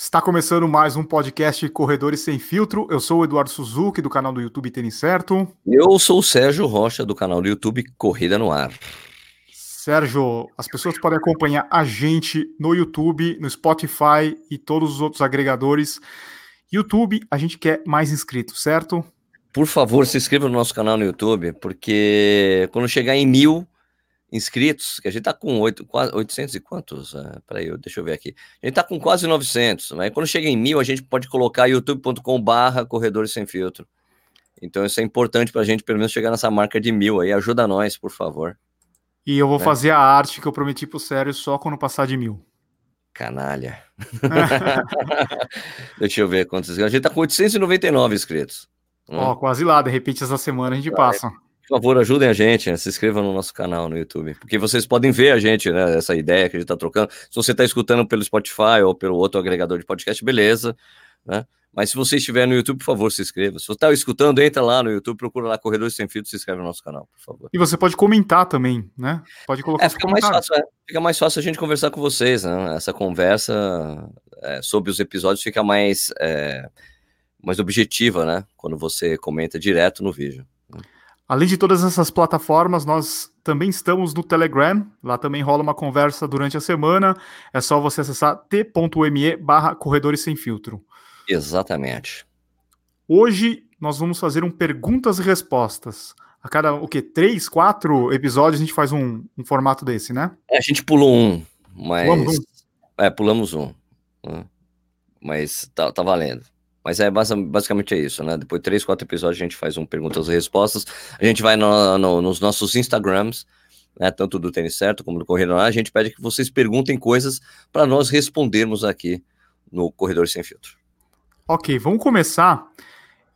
Está começando mais um podcast Corredores Sem Filtro. Eu sou o Eduardo Suzuki, do canal do YouTube Tênis Certo. Eu sou o Sérgio Rocha, do canal do YouTube Corrida no Ar. Sérgio, as pessoas podem acompanhar a gente no YouTube, no Spotify e todos os outros agregadores. YouTube, a gente quer mais inscritos, certo? Por favor, se inscreva no nosso canal no YouTube, porque quando chegar em mil, inscritos, que a gente tá com 8, quase 800 e quantos? Uh, peraí, deixa eu ver aqui. A gente tá com quase 900, mas quando chega em mil, a gente pode colocar youtube.com barra corredores sem filtro. Então isso é importante para a gente pelo menos chegar nessa marca de mil aí. Ajuda nós, por favor. E eu vou é. fazer a arte que eu prometi pro Sério só quando passar de mil. Canalha. Deixa eu ver quantos. A gente tá com 899 inscritos. Ó, oh, quase lá. De repente, essa semana a gente passa. Por favor, ajudem a gente, né? se inscrevam no nosso canal no YouTube, porque vocês podem ver a gente, né? Essa ideia que a gente está trocando. Se você está escutando pelo Spotify ou pelo outro agregador de podcast, beleza, né? Mas se você estiver no YouTube, por favor, se inscreva. Se você está escutando, entra lá no YouTube, procura lá Corredores Sem Filtro, se inscreve no nosso canal, por favor. E você pode comentar também, né? Pode colocar é, fica mais fácil, é, fica mais fácil a gente conversar com vocês, né? Essa conversa é, sobre os episódios fica mais, é, mais objetiva, né? Quando você comenta direto no vídeo. Além de todas essas plataformas, nós também estamos no Telegram. Lá também rola uma conversa durante a semana. É só você acessar t.me barra Corredores Sem Filtro. Exatamente. Hoje nós vamos fazer um perguntas e respostas. A cada, o que, três, quatro episódios a gente faz um, um formato desse, né? É, a gente pulou um, mas... Pulamos um. É, pulamos um. Né? Mas tá, tá valendo. Mas é basicamente é isso, né? Depois de três, quatro episódios, a gente faz um perguntas e respostas. A gente vai no, no, nos nossos Instagrams, né? Tanto do Tênis Certo como do Corredor Lá. A gente pede que vocês perguntem coisas para nós respondermos aqui no Corredor Sem Filtro. Ok, vamos começar.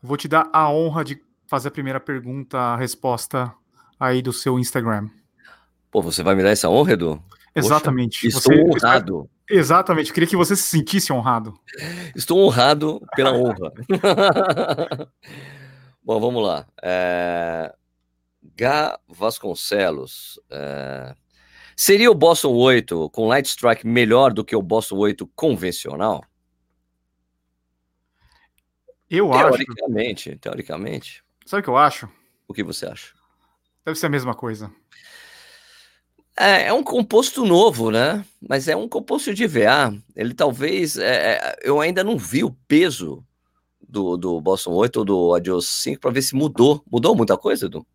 Vou te dar a honra de fazer a primeira pergunta, a resposta aí do seu Instagram. Pô, você vai me dar essa honra, Edu? Exatamente. Poxa, estou você, honrado. Exatamente, eu queria que você se sentisse honrado. Estou honrado pela honra. Bom, vamos lá. É... Gá Vasconcelos. É... Seria o Boston 8 com Light Strike melhor do que o Boston 8 convencional? Eu teoricamente, acho. Teoricamente, teoricamente. Sabe o que eu acho? O que você acha? Deve ser a mesma coisa. É, é, um composto novo, né? Mas é um composto de VA. Ele talvez. É, é, eu ainda não vi o peso do, do Boston 8 ou do Adios 5 para ver se mudou. Mudou muita coisa, Edu?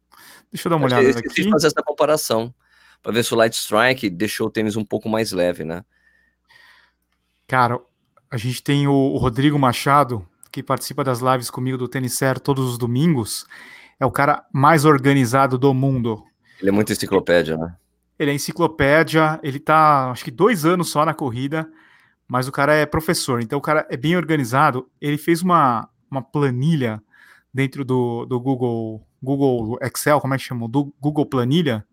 Deixa eu dar uma olhada eu aqui. fazer essa comparação para ver se o Light Strike deixou o tênis um pouco mais leve, né? Cara, a gente tem o, o Rodrigo Machado, que participa das lives comigo do Tênis Certo todos os domingos. É o cara mais organizado do mundo. Ele é muito enciclopédia, né? Ele é enciclopédia, ele tá, acho que dois anos só na corrida, mas o cara é professor, então o cara é bem organizado. Ele fez uma, uma planilha dentro do, do Google, Google Excel, como é que chama? Do Google Planilha,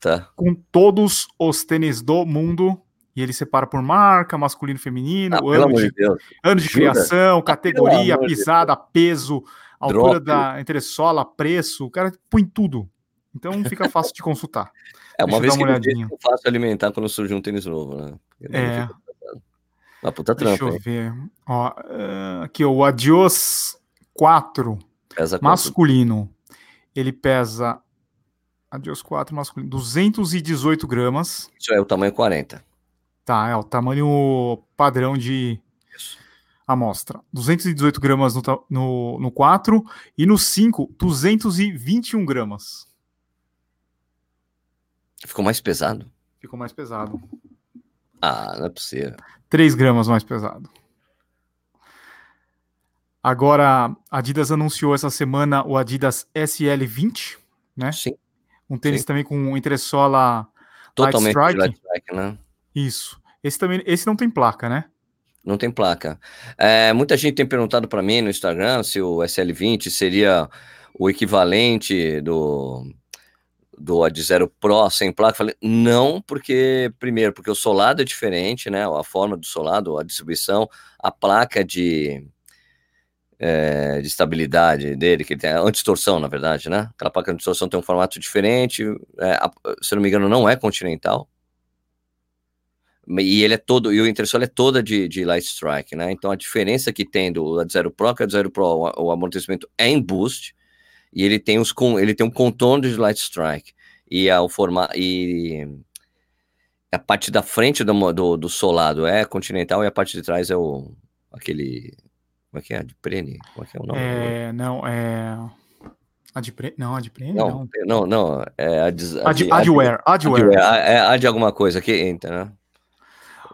tá. com todos os tênis do mundo. E ele separa por marca, masculino feminino, ah, ano, de, ano de criação, ah, categoria, pisada, peso, altura Drop. da entressola, preço. O cara põe tudo. Então fica fácil de consultar. É, uma Deixa vez que eu fácil alimentar quando surge um tênis novo, né? é. Uma puta trampa, Deixa eu ver. Ó, uh, aqui, o Adios 4 pesa masculino. Quanto? Ele pesa. Adios 4 masculino. 218 gramas. Isso é o tamanho 40. Tá, é o tamanho padrão de Isso. amostra. 218 gramas no, no, no 4 e no 5, 221 gramas. Ficou mais pesado? Ficou mais pesado. Ah, não é possível. 3 gramas mais pesado. Agora, a Adidas anunciou essa semana o Adidas SL20, né? Sim. Um tênis Sim. também com entressola Totalmente light strike. light strike, né? Isso. Esse também, esse não tem placa, né? Não tem placa. É, muita gente tem perguntado para mim no Instagram se o SL20 seria o equivalente do do Ad Zero Pro sem placa, falei, não, porque, primeiro, porque o solado é diferente, né, a forma do solado, a distribuição, a placa de, é, de estabilidade dele, que tem a antistorção, na verdade, né, aquela placa de distorção tem um formato diferente, é, a, se não me engano, não é continental, E ele é todo, e o entressola é toda de, de light strike, né? Então a diferença que tem do Ad Zero Pro, que o Ad Zero Pro, o, o amortecimento é em boost, e ele tem os ele tem um contorno de light strike e a, o e a parte da frente do, do, do, solado é continental e a parte de trás é o aquele como é que é? Adprene? Como é que é o nome? É, não, é Adprene? Não, Adprene não. Não, não, é ad, ad, ad, adware, adware. É ad alguma coisa que entra, né?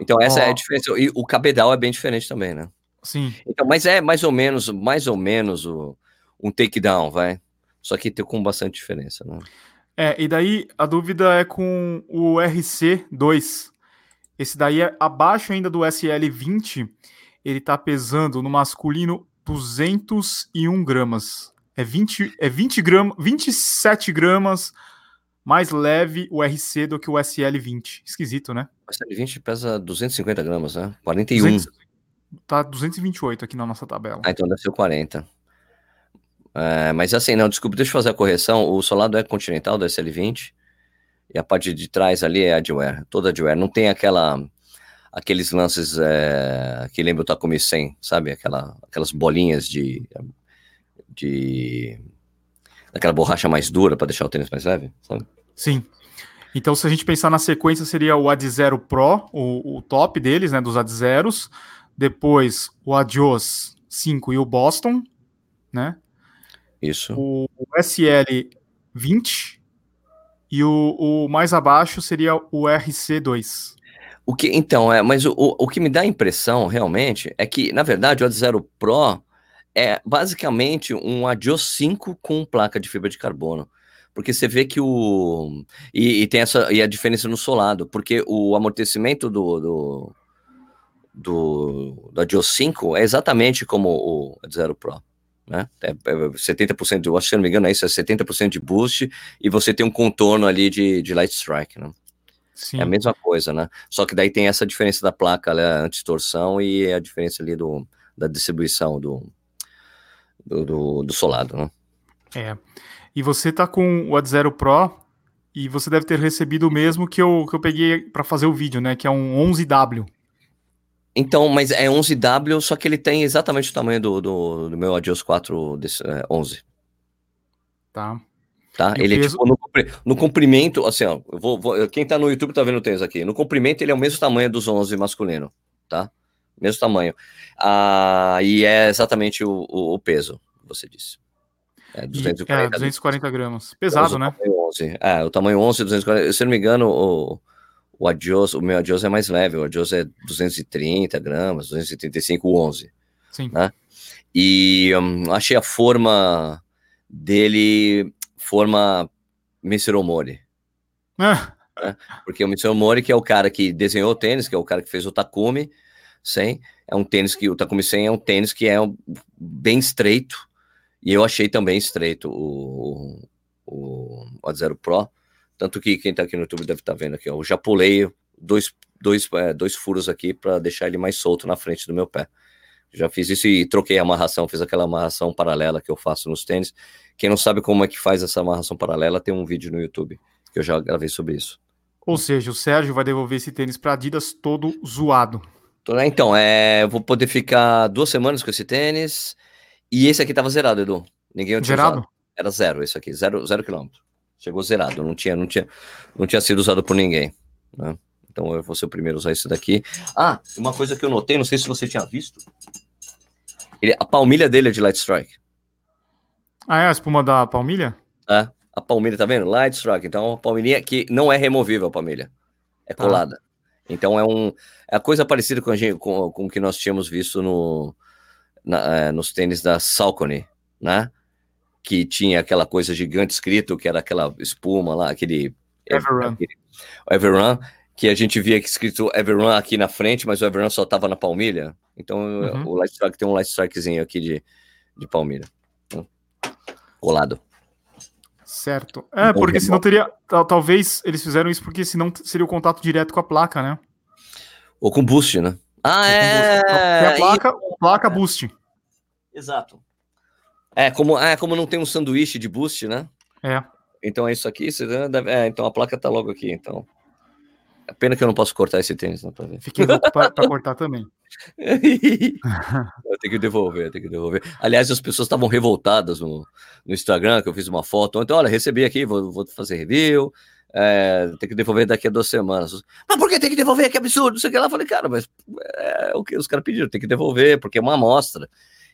Então essa oh. é a diferença. E o cabedal é bem diferente também, né? Sim. Então, mas é mais ou menos, mais ou menos o, um takedown, vai. Só que tem com bastante diferença, né? É, e daí a dúvida é com o RC2. Esse daí é abaixo ainda do SL20. Ele tá pesando no masculino 201 gramas. É 20, é 20 gramas, 27 gramas mais leve o RC do que o SL20. Esquisito, né? O SL20 pesa 250 gramas, né? 41. 200, tá 228 aqui na nossa tabela. Ah, então deve ser 40. É, mas assim, não, desculpa, deixa eu fazer a correção. O solado é continental do SL20 e a parte de trás ali é adware, toda adware. Não tem aquela aqueles lances é, que lembra o Takumi 100, sabe? Aquela, aquelas bolinhas de de aquela borracha mais dura para deixar o tênis mais leve, sabe? Sim. Então, se a gente pensar na sequência, seria o Ad Zero Pro, o, o top deles, né, dos Ad Zeros. Depois, o Adios 5 e o Boston, né? Isso. O, o SL 20 e o, o, mais abaixo seria o RC2. O que, então, é, mas o, o, que me dá a impressão, realmente, é que, na verdade, o Ad Zero Pro é basicamente um Adios 5 com placa de fibra de carbono porque você vê que o. E, e, tem essa. E a diferença no solado, porque o amortecimento do. do do, da Dio 5 é exatamente como o Zero Pro. Né? É, é 70%, eu acho que se não me engano, é isso, é 70% de boost e você tem um contorno ali de, de light strike, né? Sim. É a mesma coisa, né? Só que daí tem essa diferença da placa né, anti-torção e a diferença ali do, da distribuição do, do, do, do solado, né? É. E você tá com o Ad Zero Pro e você deve ter recebido o mesmo que eu, que eu peguei para fazer o vídeo, né? Que é um 11W. Então, mas é 11W, só que ele tem exatamente o tamanho do, do, do meu Adios 4 desse, é, 11. Tá. Tá? ele é peso... é tipo, no, comprimento, assim, ó, eu vou, vou, quem tá no YouTube tá vendo o tênis aqui. No comprimento, ele é o mesmo tamanho dos 11 masculino, tá? Mesmo tamanho. Ah, e é exatamente o, o, o peso, você disse. É, 240, é, 240 gramas. Pesado, né? 11. É, o tamanho 11, 240. Se não me engano, o, o Adios, o meu Adios é mais leve. O Adios é 230 gramas, 235, o 11. Sim. Né? E um, achei a forma dele, forma Mr. Omori. Ah. Né? Porque o Mr. Omori, que é o cara que desenhou o tênis, que é o cara que fez o Takumi 100, é um tênis que o Takumi 100 é um tênis que é um, bem estreito, e eu achei também estreito o, o, o Zero Pro. Tanto que quem está aqui no YouTube deve estar tá vendo aqui, ó, eu já pulei dois, dois, é, dois furos aqui para deixar ele mais solto na frente do meu pé. Já fiz isso e troquei a amarração, fiz aquela amarração paralela que eu faço nos tênis. Quem não sabe como é que faz essa amarração paralela, tem um vídeo no YouTube que eu já gravei sobre isso. Ou seja, o Sérgio vai devolver esse tênis para Adidas todo zoado. Então, é, eu vou poder ficar duas semanas com esse tênis. E esse aqui tava zerado, Edu. Ninguém tinha zerado? Usado. Era zero, esse aqui, zero, zero quilômetro. Chegou zerado, não tinha, não tinha, não tinha sido usado por ninguém. Né? Então eu vou ser o primeiro a usar esse daqui. Ah, uma coisa que eu notei, não sei se você tinha visto. Ele, a palmilha dele é de Light Strike. Ah, é a espuma da palmilha? É, a palmilha, tá vendo? Light Strike. Então, a palmilha que não é removível, a palmilha. É tá. colada. Ah. Então, é um é a coisa parecida com, a gente, com, com o que nós tínhamos visto no, na, é, nos tênis da Salcone, né? Que tinha aquela coisa gigante escrito, que era aquela espuma lá, aquele... Everrun. Aquele, Everrun, que a gente via que escrito Everrun aqui na frente, mas o Everrun só tava na palmilha. Então uhum. o Light Strike tem um Light Strikezinho aqui de, de palmilha. Né? Colado. Certo. É, porque senão teria. Talvez eles fizeram isso porque senão seria o contato direto com a placa, né? Ou com boost, né? Ah, é. Tem a placa, e... placa boost. Exato. É como, é, como não tem um sanduíche de boost, né? É. Então é isso aqui. É, então a placa tá logo aqui, então. Pena que eu não posso cortar esse tênis, não, Fiquei louco pra, pra cortar também. eu tenho que devolver, eu tenho que devolver. Aliás, as pessoas estavam revoltadas no, no Instagram, que eu fiz uma foto ontem. Olha, recebi aqui, vou, vou fazer review. É, tem que devolver daqui a duas semanas. Mas por que tem que devolver? Que absurdo, não sei o que lá. Eu falei, cara, mas é o que os caras pediram, tem que devolver, porque é uma amostra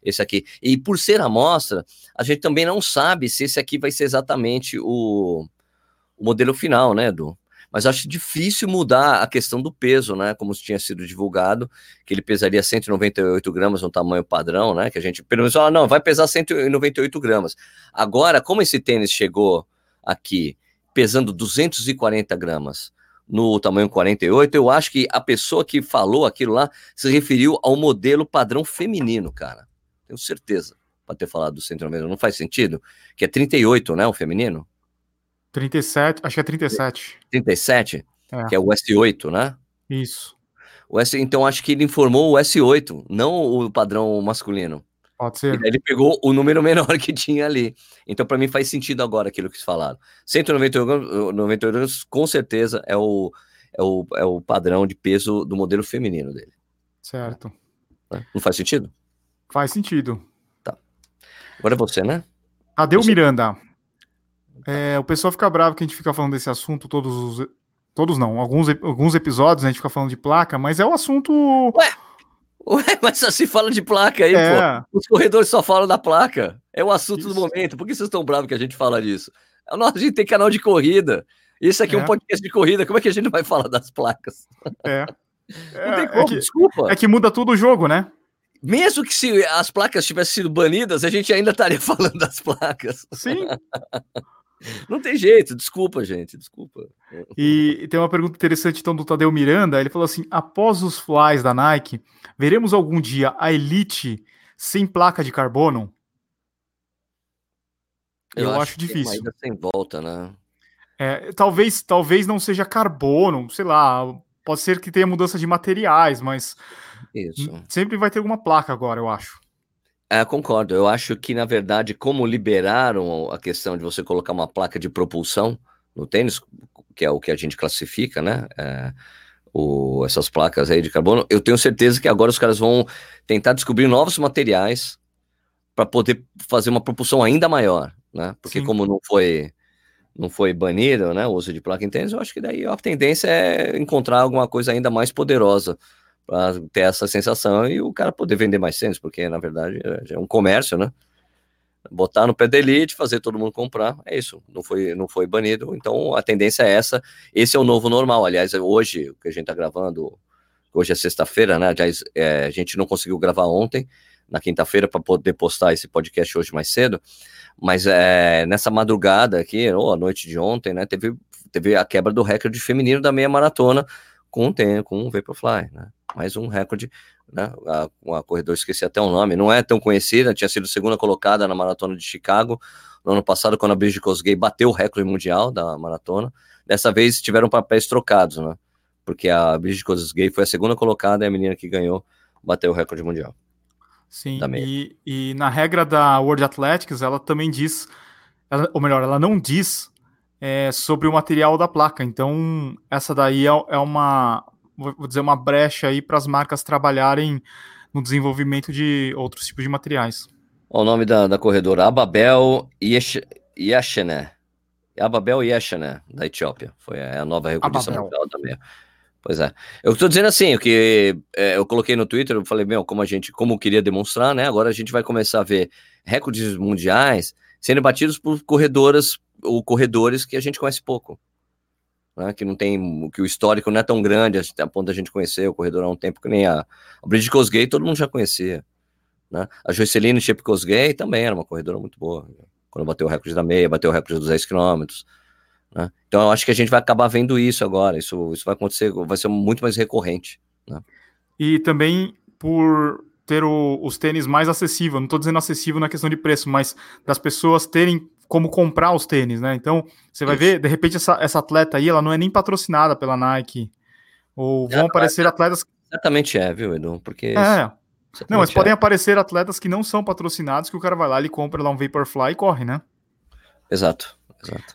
esse aqui. E por ser amostra, a gente também não sabe se esse aqui vai ser exatamente o, o modelo final, né, Edu? Mas acho difícil mudar a questão do peso, né? Como tinha sido divulgado, que ele pesaria 198 gramas no tamanho padrão, né? Que a gente pelo menos fala, não, vai pesar 198 gramas. Agora, como esse tênis chegou aqui pesando 240 gramas no tamanho 48, eu acho que a pessoa que falou aquilo lá se referiu ao modelo padrão feminino, cara. Tenho certeza para ter falado do 190. Não faz sentido? Que é 38, né? O feminino? 37, acho que é 37. 37? É. Que é o S8, né? Isso. O S, então acho que ele informou o S8, não o padrão masculino. Pode ser. ele pegou o número menor que tinha ali. Então, para mim, faz sentido agora aquilo que falaram. 198 gramas, com certeza, é o, é, o, é o padrão de peso do modelo feminino dele. Certo. Não faz sentido? Faz sentido. Tá. Agora é você, né? Adeu. Miranda. É, o pessoal fica bravo que a gente fica falando desse assunto todos os. Todos não, alguns, alguns episódios né, a gente fica falando de placa, mas é o um assunto. Ué, ué, mas só se fala de placa aí, é. pô. Os corredores só falam da placa. É o assunto Isso. do momento. Por que vocês estão bravos que a gente fala disso? A gente tem canal de corrida. Isso aqui é. é um podcast de corrida. Como é que a gente vai falar das placas? É. Não tem é, como, é que, desculpa. É que muda tudo o jogo, né? Mesmo que se as placas tivessem sido banidas, a gente ainda estaria falando das placas. Sim. Não tem jeito, desculpa, gente, desculpa. E tem uma pergunta interessante então do Tadeu Miranda. Ele falou assim: após os flies da Nike, veremos algum dia a Elite sem placa de carbono? Eu, Eu acho, acho difícil. Ainda sem volta, né? É, talvez, talvez não seja carbono, sei lá. Pode ser que tenha mudança de materiais, mas isso. Sempre vai ter alguma placa agora, eu acho. É, concordo. Eu acho que, na verdade, como liberaram a questão de você colocar uma placa de propulsão no tênis, que é o que a gente classifica, né? É, o, essas placas aí de carbono, eu tenho certeza que agora os caras vão tentar descobrir novos materiais para poder fazer uma propulsão ainda maior, né? Porque Sim. como não foi não foi banido, né, o uso de placa em tênis, eu acho que daí a tendência é encontrar alguma coisa ainda mais poderosa para ter essa sensação e o cara poder vender mais tênis, porque na verdade é, é um comércio, né? Botar no pé da elite, fazer todo mundo comprar, é isso, não foi, não foi banido, então a tendência é essa, esse é o novo normal, aliás, hoje, que a gente tá gravando, hoje é sexta-feira, né, aliás, é, a gente não conseguiu gravar ontem, na quinta-feira, para poder postar esse podcast hoje mais cedo, mas é, nessa madrugada aqui, ou a noite de ontem, né, teve, teve a quebra do recorde feminino da meia maratona, com, tem, com um Vaporfly, né? Mais um recorde, né? A, uma corredor, esqueci até o nome, não é tão conhecida, tinha sido segunda colocada na maratona de Chicago no ano passado, quando a Bridget Kosgei bateu o recorde mundial da maratona. Dessa vez tiveram papéis trocados, né? Porque a Bridget Kosgei foi a segunda colocada e a menina que ganhou bateu o recorde mundial. Sim, e, e, na regra da World Athletics, ela também diz, ela, ou melhor, ela não diz é, sobre o material da placa. Então, essa daí é, é uma, vou dizer, uma brecha aí para as marcas trabalharem no desenvolvimento de outros tipos de materiais. O nome da, da corredora, Ababel Yashene. Ababel Yashene, da Etiópia. Foi a nova recordista mundial também. Pois é. Eu estou dizendo assim, o que é, eu coloquei no Twitter, eu falei, meu, como a gente, como queria demonstrar, né? Agora a gente vai começar a ver recordes mundiais sendo batidos por corredoras ou corredores que a gente conhece pouco. Né, que não tem, que o histórico não é tão grande a ponto da gente conhecer o corredor há um tempo que nem a, a Bridget Kosgei todo mundo já conhecia. Né? A Joyceline Chepkosgei também era uma corredora muito boa. Quando bateu o recorde da meia, bateu o recorde dos 10 quilômetros. Né? Então eu acho que a gente vai acabar vendo isso agora. Isso, isso vai acontecer, vai ser muito mais recorrente. Né? E também por ter o, os tênis mais acessível, não estou dizendo acessível na questão de preço, mas das pessoas terem como comprar os tênis, né? Então, você vai Isso. ver, de repente, essa, essa atleta aí, ela não é nem patrocinada pela Nike. Ou vão é, aparecer é, atletas. Exatamente é, viu, Edu? Porque. É. Não, mas é. podem aparecer atletas que não são patrocinados, que o cara vai lá, ele compra lá um Vaporfly e corre, né? Exato,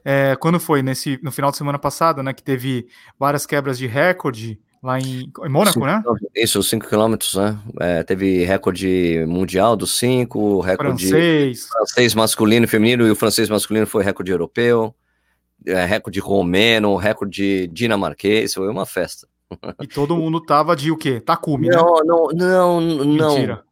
É, quando foi? Nesse, no final de semana passada, né? Que teve várias quebras de recorde lá em, em Mônaco, né? Isso, 5 quilômetros, né? É, teve recorde mundial dos 5, recorde francês. francês masculino e feminino, e o francês masculino foi recorde europeu, é, recorde romeno, recorde dinamarquês, foi uma festa. E todo mundo tava de o quê? Takumi, não, né? Não, não, não. Mentira.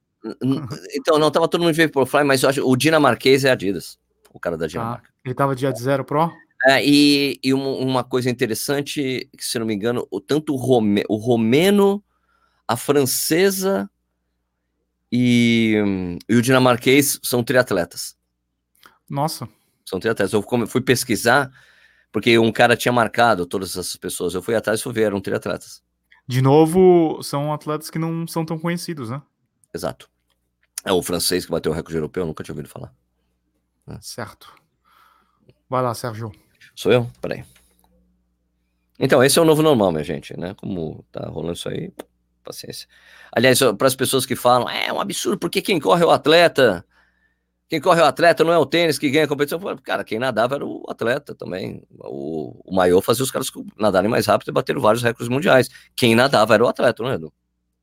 Então, não, tava todo mundo de Vaporfly, mas eu acho o dinamarquês é Adidas, o cara da ah, Dinamarca. Ah, ele tava de Ad Zero Pro? É, e, e uma coisa interessante, que se não me engano, o, tanto o, Rome, o romeno, a francesa e, e o dinamarquês são triatletas. Nossa. São triatletas. Eu fui pesquisar, porque um cara tinha marcado todas essas pessoas. Eu fui atrás e fui ver, eram triatletas. De novo, são atletas que não são tão conhecidos, né? Exato. É o francês que bateu o recorde europeu, eu nunca tinha ouvido falar. Certo. Vai lá, Sérgio. Sou eu? Peraí. Então, esse é o novo normal, minha gente, né? Como tá rolando isso aí, paciência. Aliás, para as pessoas que falam, é um absurdo, porque quem corre é o atleta. Quem corre é o atleta, não é o tênis que ganha a competição. Cara, quem nadava era o atleta também. O, o maior fazia os caras nadarem mais rápido e bateram vários recordes mundiais. Quem nadava era o atleta, não é, Edu?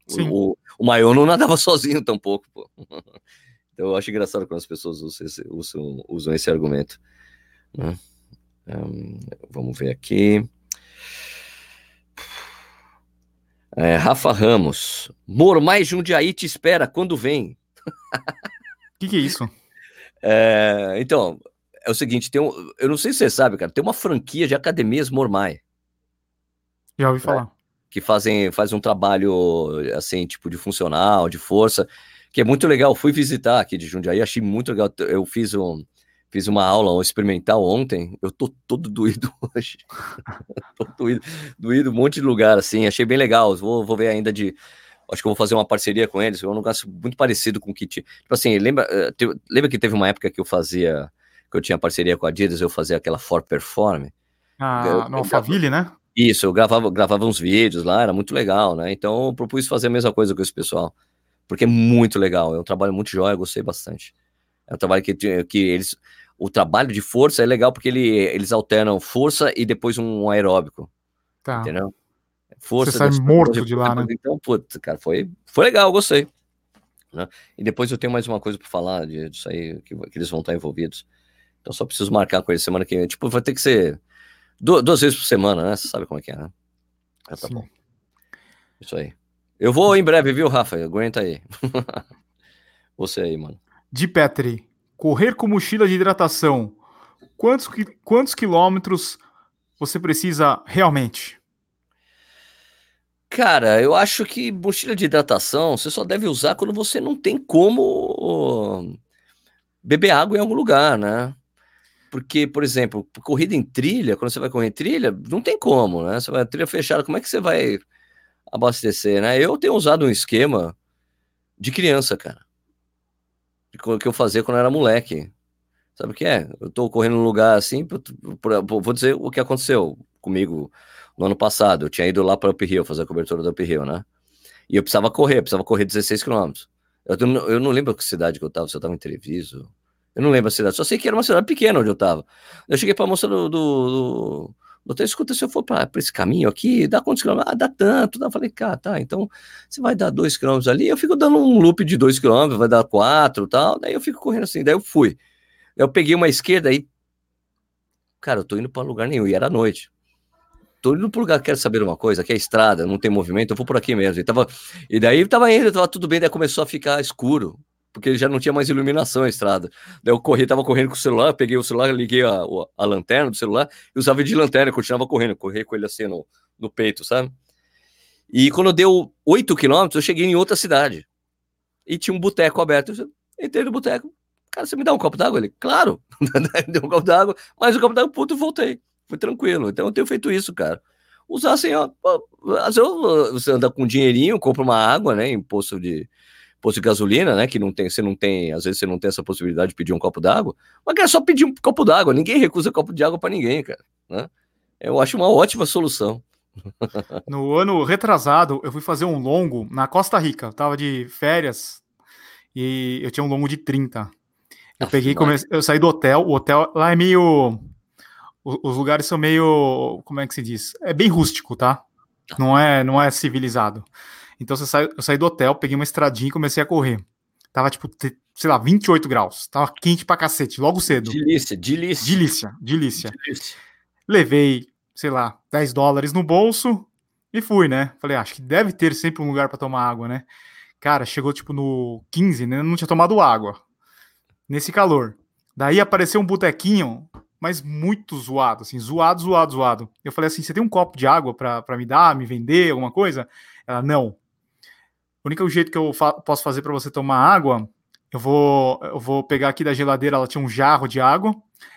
Sim. O, o maior não nadava sozinho tampouco, pô. Então eu acho engraçado quando as pessoas usam esse, usam, usam esse argumento. Né? Um, vamos ver aqui. É, Rafa Ramos. Mormai Jundiaí te espera quando vem. O que, que, é isso? É, então, é o seguinte, tem um, eu não sei se você sabe, cara, tem uma franquia de academias Mormai. Já ouvi falar. Que fazem faz um trabalho, assim, tipo de funcional, de força, que é muito legal. Fui visitar aqui de Jundiaí, achei muito legal. Eu fiz um, Fiz uma aula um experimental ontem, eu tô todo doído hoje. tô doído, doído um monte de lugar, assim, achei bem legal. Vou, vou ver ainda de. Acho que eu vou fazer uma parceria com eles, é um negócio muito parecido com o que. Tipo assim, lembra, eh, te, lembra que teve uma época que eu fazia. Que eu tinha parceria com a Adidas, eu fazia aquela For Perform. Ah, no Alphaville, né? Isso, eu gravava, gravava uns vídeos lá, era muito legal, né? Então eu propus fazer a mesma coisa com esse pessoal. Porque é muito legal, é um trabalho muito jóia, gostei bastante. É um trabalho que, que eles o trabalho de força é legal porque ele, eles alternam força e depois um aeróbico. Tá. Entendeu? Força. Você sai morto de lá, né? Então, putz, cara, foi, foi legal, gostei. Né? E depois eu tenho mais uma coisa para falar disso aí, que, que, eles vão estar envolvidos. Então só preciso marcar com eles semana que vem. Tipo, vai ter que ser duas, duas vezes por semana, né? Você sabe como é que é, né? Ah, tá Sim. bom. Isso aí. Eu vou em breve, viu, Rafa? Aguenta aí. Você aí, mano. De Petri. Correr com mochila de hidratação. Quantos, quantos quilômetros você precisa realmente? Cara, eu acho que mochila de hidratação você só deve usar quando você não tem como beber água em algum lugar, né? Porque, por exemplo, corrida em trilha, quando você vai correr em trilha, não tem como, né? Você vai trilha fechada, como é que você vai abastecer, né? Eu tenho usado um esquema de criança, cara que eu fazia quando eu era moleque. Sabe o que é? Eu tô correndo num lugar assim, vou dizer o que aconteceu comigo no ano passado. Eu tinha ido lá para Up Hill, fazer a cobertura do Up né? E eu precisava correr, precisava correr 16 quilômetros. Eu, eu não lembro que cidade que eu tava, se eu tava em Treviso. Eu não lembro a cidade, só sei que era uma cidade pequena onde eu tava. Eu cheguei pra moça do, do, do doutor, escuta, se eu for para esse caminho aqui, dá quantos quilômetros? Ah, dá tanto. Eu falei, cara, tá, então você vai dar dois quilômetros ali, eu fico dando um loop de dois quilômetros, vai dar quatro tal, daí eu fico correndo assim, daí eu fui. Eu peguei uma esquerda aí, cara, eu tô indo para lugar nenhum, e era noite. Tô indo pro lugar, quero saber uma coisa, aqui é estrada, não tem movimento, eu vou por aqui mesmo. E, tava, e daí tava indo, tava tudo bem, daí começou a ficar escuro porque já não tinha mais iluminação a estrada. Daí eu corri, tava correndo com o celular, peguei o celular, liguei a, a lanterna do celular e usava de lanterna, continuava correndo, corri com ele assim no, no peito, sabe? E quando deu 8 quilômetros, eu cheguei em outra cidade. E tinha um boteco aberto. Eu entrei no boteco. Cara, você me dá um copo d'água? Ele, claro. Deu um copo d'água, mas o copo d'água, puto, voltei. Foi tranquilo. Então eu tenho feito isso, cara. Usar assim, ó. Às vezes você anda com dinheirinho, compra uma água, né? Em posto de, posto de gasolina, né? Que não tem, você não tem, às vezes você não tem essa possibilidade de pedir um copo d'água, mas é só pedir um copo d'água. Ninguém recusa copo de água para ninguém, cara. Né? Eu acho uma ótima solução. No ano retrasado, eu fui fazer um longo na Costa Rica. Eu tava de férias e eu tinha um longo de 30. Eu peguei, comecei, eu saí do hotel. O hotel lá é meio os lugares são meio, como é que se diz? É bem rústico, tá? tá? Não é, não é civilizado. Então você sai, eu saí do hotel, peguei uma estradinha e comecei a correr. Tava tipo, sei lá, 28 graus. Tava quente pra cacete, logo cedo. Delícia, delícia. Delícia, delícia. delícia. Levei, sei lá, 10 dólares no bolso e fui, né? Falei, ah, acho que deve ter sempre um lugar para tomar água, né? Cara, chegou tipo no 15, né? Não tinha tomado água. Nesse calor. Daí apareceu um botequinho, mas muito zoado, assim, zoado, zoado, zoado. Eu falei assim: você tem um copo de água para me dar, me vender, alguma coisa? Ela, não. O único jeito que eu fa posso fazer para você tomar água, eu vou, eu vou pegar aqui da geladeira, ela tinha um jarro de água,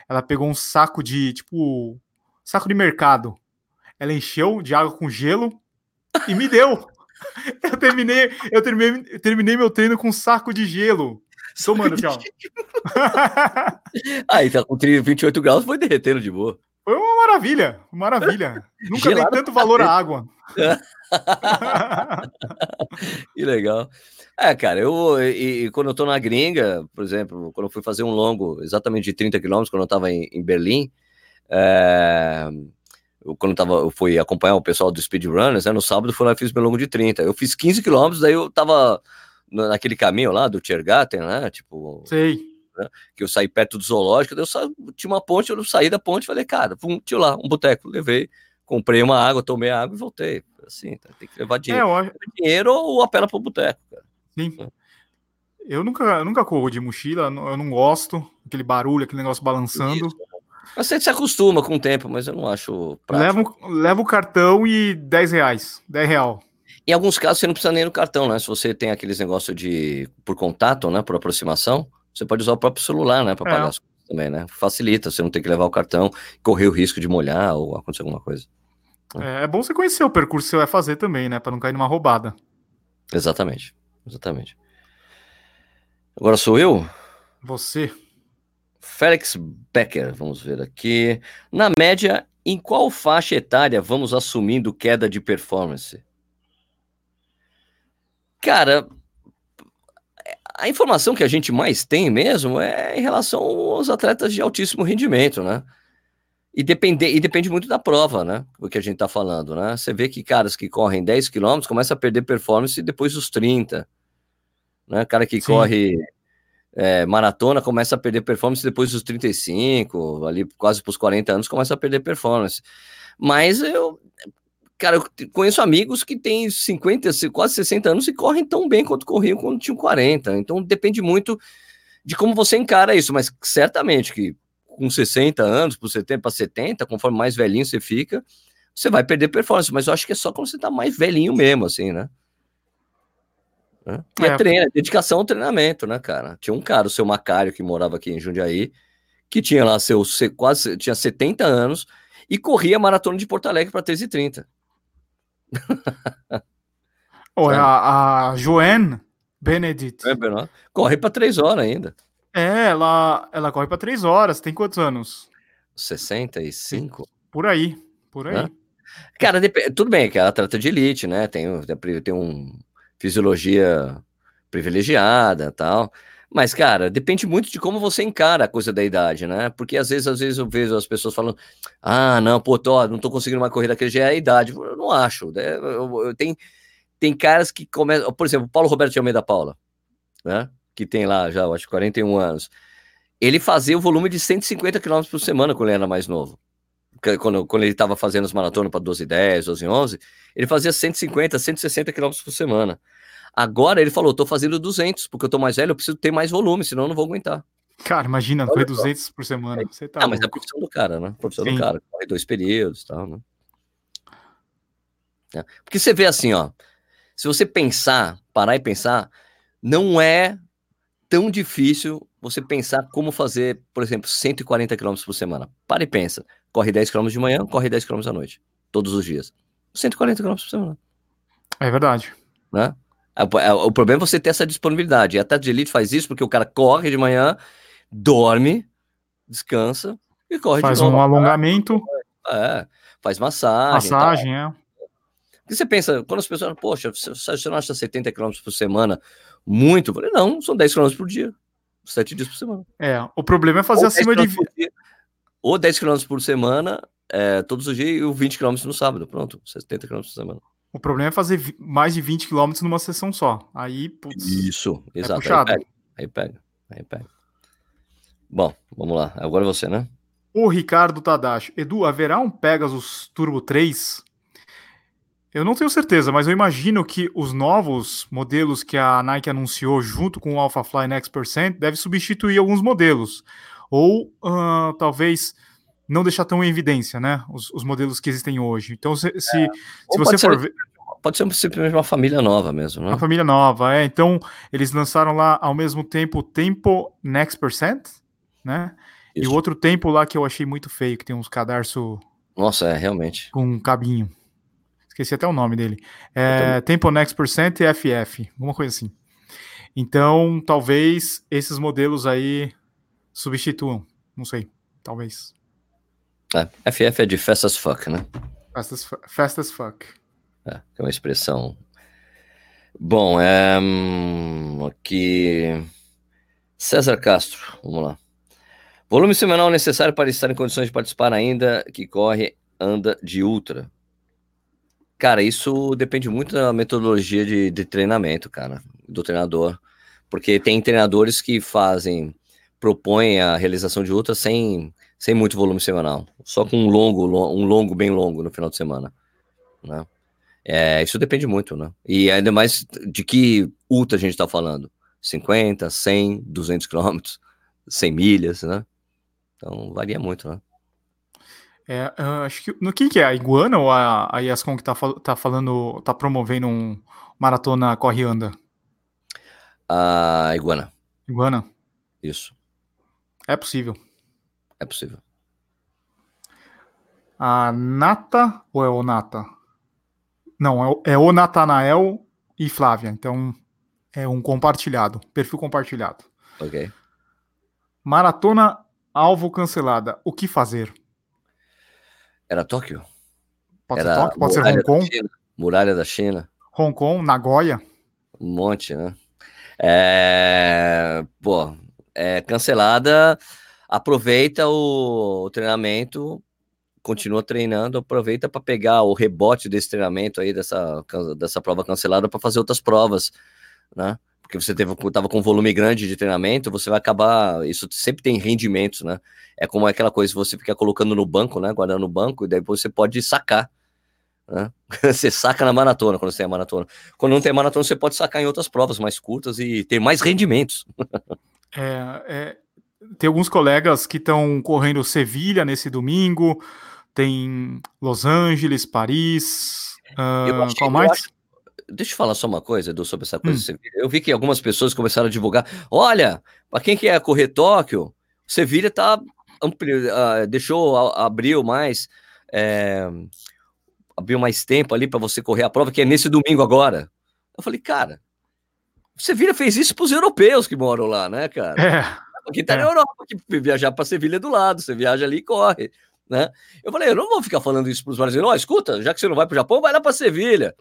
ela pegou um saco de, tipo, saco de mercado. Ela encheu de água com gelo e me deu. Eu terminei, eu terminei, terminei meu treino com um saco de gelo. Tomando, tchau. Aí tá com 28 graus, foi derretendo de boa. Foi uma maravilha, maravilha. Nunca dei tanto valor à água. que legal. É, cara, eu e, e, quando eu tô na gringa, por exemplo, quando eu fui fazer um longo exatamente de 30 quilômetros, quando eu tava em, em Berlim, é, eu, quando eu, tava, eu fui acompanhar o pessoal do Speedrunners, né, no sábado fui lá e fiz meu longo de 30. Eu fiz 15 quilômetros, daí eu tava naquele caminho lá do Tiergarten, né? Tipo. Sei. Né, que eu saí perto do zoológico, eu sa... tinha uma ponte, eu saí da ponte falei, cara, vamos, tinha lá um boteco, levei, comprei uma água, tomei água e voltei. Assim, tá, tem que levar dinheiro. É, eu... Dinheiro ou apela pro boteco, cara. Sim. É. Eu nunca, nunca corro de mochila, eu não gosto, aquele barulho, aquele negócio balançando. Isso. Você se acostuma com o tempo, mas eu não acho prático. Leva, leva o cartão e 10 reais, 10 real. Em alguns casos você não precisa nem no cartão, né? Se você tem aqueles negócios de por contato, né? Por aproximação, você pode usar o próprio celular, né? Para é. pagar as coisas também, né? Facilita, você não tem que levar o cartão, correr o risco de molhar ou acontecer alguma coisa. É, é bom você conhecer o percurso que você vai fazer também, né? Para não cair numa roubada. Exatamente, exatamente. Agora sou eu? Você. Félix Becker, vamos ver aqui. Na média, em qual faixa etária vamos assumindo queda de performance? Cara, a informação que a gente mais tem mesmo é em relação aos atletas de altíssimo rendimento, né? E depende, e depende muito da prova, né? O que a gente tá falando, né? Você vê que caras que correm 10 km começam a perder performance depois dos 30. Né? Cara que Sim. corre é, maratona começa a perder performance depois dos 35, ali quase para os 40 anos começa a perder performance. Mas eu, Cara, eu conheço amigos que têm 50, quase 60 anos e correm tão bem quanto corriam quando tinham 40. Então depende muito de como você encara isso, mas certamente que com 60 anos, por 70 para 70, conforme mais velhinho você fica, você vai perder performance, mas eu acho que é só quando você tá mais velhinho mesmo, assim, né? E é, é treino, é dedicação ao treinamento, né, cara? Tinha um cara, o seu Macário, que morava aqui em Jundiaí, que tinha lá seus quase tinha 70 anos e corria a maratona de Porto Alegre para 13h30. Ou a, a Joanne Benedict. É, corre para três horas ainda. É, ela, ela corre para três horas. Tem quantos anos? 65? Por aí, por aí. É? Cara, tudo bem que ela trata de elite, né? Tem, tem um fisiologia privilegiada tal. Mas, cara, depende muito de como você encara a coisa da idade, né? Porque às vezes, às vezes eu vejo as pessoas falando, ah, não, pô, tô, não tô conseguindo uma corrida que já é a idade. Eu não acho. Né? Eu, eu, tem, tem caras que começam, por exemplo, Paulo Roberto de Almeida Paula, né? Que tem lá já, acho, 41 anos. Ele fazia o volume de 150 km por semana quando ele era mais novo. Quando, quando ele estava fazendo as maratonas para 12 10, 12 11, ele fazia 150, 160 km por semana. Agora ele falou: tô fazendo 200, porque eu tô mais velho, eu preciso ter mais volume, senão eu não vou aguentar. Cara, imagina, foi 200 por semana. Você tá ah, mas é a profissão do cara, né? A profissão Sim. do cara, corre dois períodos e tal, né? É. Porque você vê assim, ó. Se você pensar, parar e pensar, não é tão difícil você pensar como fazer, por exemplo, 140 km por semana. Para e pensa. Corre 10 km de manhã, corre 10 km à noite. Todos os dias. 140 km por semana. É verdade. Né? É, o problema é você ter essa disponibilidade. E a Tata de Elite faz isso porque o cara corre de manhã, dorme, descansa e corre faz de novo. Faz um alongamento. É, faz massagem. Massagem, é. E você pensa, quando as pessoas, poxa, você não acha 70 km por semana muito? Eu falei, não, são 10 km por dia. 7 dias por semana. É, o problema é fazer acima de. ou 10 km por semana, é, todos os dias, e o 20 km no sábado. Pronto, 70 km por semana. O problema é fazer mais de 20 km numa sessão só. Aí, putz, Isso, é exato. Puxado. Aí, pega, aí pega, aí pega. Bom, vamos lá. Agora você, né? O Ricardo Tadashi. Edu, haverá um Pegasus Turbo 3? Eu não tenho certeza, mas eu imagino que os novos modelos que a Nike anunciou junto com o AlphaFly Next Percent deve substituir alguns modelos. Ou uh, talvez não deixar tão em evidência, né? Os, os modelos que existem hoje. Então, se, é. se, se você for ver. Pode ser simplesmente uma família nova mesmo, né? Uma família nova, é. Então, eles lançaram lá ao mesmo tempo o Tempo Next Percent, né? Isso. E o outro tempo lá que eu achei muito feio, que tem uns cadarço. Nossa, é, realmente. Com um cabinho. Esqueci até o nome dele. É, Tempo Next Percent e FF, alguma coisa assim. Então, talvez esses modelos aí substituam. Não sei, talvez. É, FF é de fast as fuck, né? Fast as, fast as fuck. É, é uma expressão. Bom, é, hum, aqui. César Castro, vamos lá. Volume semanal necessário para estar em condições de participar ainda que corre, anda de ultra. Cara, isso depende muito da metodologia de, de treinamento, cara, do treinador. Porque tem treinadores que fazem, propõem a realização de ultra sem, sem muito volume semanal, só com um longo, um longo bem longo no final de semana, né? É, isso depende muito, né? E ainda mais de que ultra a gente está falando. 50, 100, 200 quilômetros, 100 milhas, né? Então varia muito, né? É, acho que no que, que é? A Iguana ou a, a Yascon que tá, tá falando, tá promovendo um maratona corre anda? A Iguana. Iguana? Isso. É possível. É possível. A Nata ou é o Nata? Não, é o, é Natanael e Flávia. Então é um compartilhado, perfil compartilhado. Ok. Maratona alvo cancelada. O que fazer? Era Tóquio? Pode Era ser Tóquio, pode ser Hong Kong. Muralha da China. Hong Kong, Nagoya. Um monte, né? É, pô, é cancelada. Aproveita o, o treinamento, continua treinando, aproveita para pegar o rebote desse treinamento aí, dessa, dessa prova cancelada, para fazer outras provas, né? porque você teve, tava com um volume grande de treinamento, você vai acabar, isso sempre tem rendimentos, né? É como aquela coisa, você fica colocando no banco, né? Guardando no banco, e depois você pode sacar, né? Você saca na maratona, quando você tem a maratona. Quando não tem maratona, você pode sacar em outras provas mais curtas e ter mais rendimentos. é, é, tem alguns colegas que estão correndo Sevilha nesse domingo, tem Los Angeles, Paris, uh, qual mais? deixa eu falar só uma coisa, Edu, sobre essa coisa. Hum. Eu vi que algumas pessoas começaram a divulgar. Olha, para quem quer correr Tóquio, Sevilha tá ampli... Uh, deixou, abriu mais, é... abriu mais tempo ali para você correr a prova, que é nesse domingo agora. Eu falei, cara, Sevilha fez isso para os europeus que moram lá, né, cara? É. Quem tá é. na Europa, que viajar para Sevilha é do lado, você viaja ali e corre, né? Eu falei, eu não vou ficar falando isso para os brasileiros, ó, oh, escuta, já que você não vai para o Japão, vai lá para Sevilha,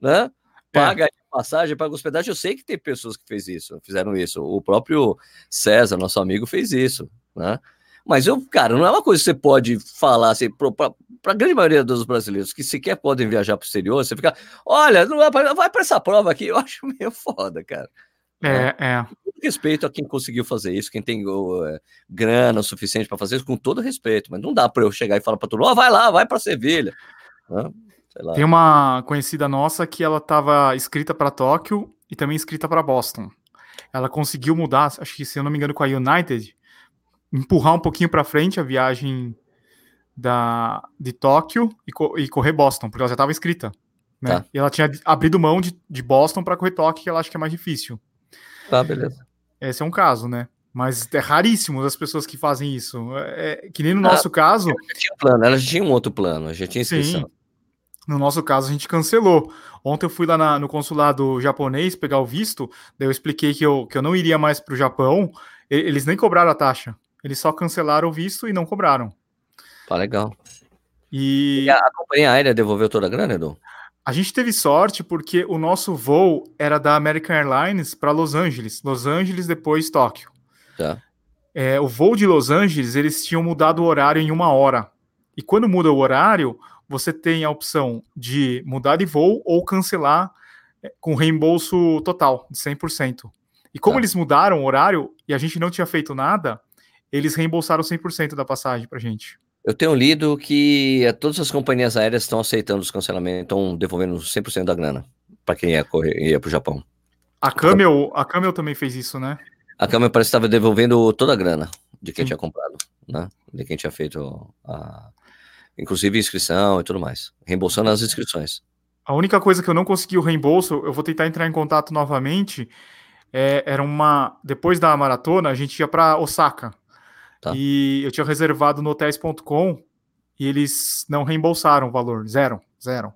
né? paga é. passagem, paga hospedagem. Eu sei que tem pessoas que fez isso, fizeram isso. O próprio César, nosso amigo, fez isso, né? Mas eu, cara, não é uma coisa que você pode falar assim, para a grande maioria dos brasileiros que sequer podem viajar para o exterior, você fica, olha, não vai para essa prova aqui, eu acho meio foda, cara. É, é. Respeito a quem conseguiu fazer isso, quem tem uh, grana suficiente para fazer isso, com todo respeito, mas não dá para eu chegar e falar para todo mundo, oh, vai lá, vai para Sevilha. Né? Tem uma conhecida nossa que ela estava escrita para Tóquio e também escrita para Boston. Ela conseguiu mudar, acho que se eu não me engano, com a United, empurrar um pouquinho para frente a viagem da, de Tóquio e, co e correr Boston, porque ela já estava escrita. Né? Tá. E ela tinha abrido mão de, de Boston para correr Tóquio, que ela acha que é mais difícil. Tá, beleza. Esse é um caso, né? Mas é raríssimo as pessoas que fazem isso. É, é que nem no ah, nosso caso. Tinha plano, ela já tinha um outro plano, já tinha inscrição. Sim. No nosso caso, a gente cancelou. Ontem eu fui lá na, no consulado japonês pegar o visto, daí eu expliquei que eu, que eu não iria mais para o Japão. Eles nem cobraram a taxa. Eles só cancelaram o visto e não cobraram. Tá legal. E... e a, companhia aérea devolveu toda a grana, Edu? A gente teve sorte porque o nosso voo era da American Airlines para Los Angeles. Los Angeles, depois Tóquio. Tá. é, o voo de Los Angeles, eles tinham mudado o horário em uma hora. E quando muda o horário, você tem a opção de mudar de voo ou cancelar é, com reembolso total, de 100%. E como tá. eles mudaram o horário e a gente não tinha feito nada, eles reembolsaram 100% da passagem pra gente. Eu tenho lido que todas as companhias aéreas estão aceitando os cancelamentos, estão devolvendo 100% da grana para quem ia, correr, ia para o Japão. A Camel, a Camel também fez isso, né? A Camel parece que estava devolvendo toda a grana de quem Sim. tinha comprado, né? De quem tinha feito a, inclusive inscrição e tudo mais, reembolsando as inscrições. A única coisa que eu não consegui o reembolso, eu vou tentar entrar em contato novamente. É, era uma depois da maratona, a gente ia para Osaka. Tá. E eu tinha reservado no hotéis.com e eles não reembolsaram o valor, zero, zero.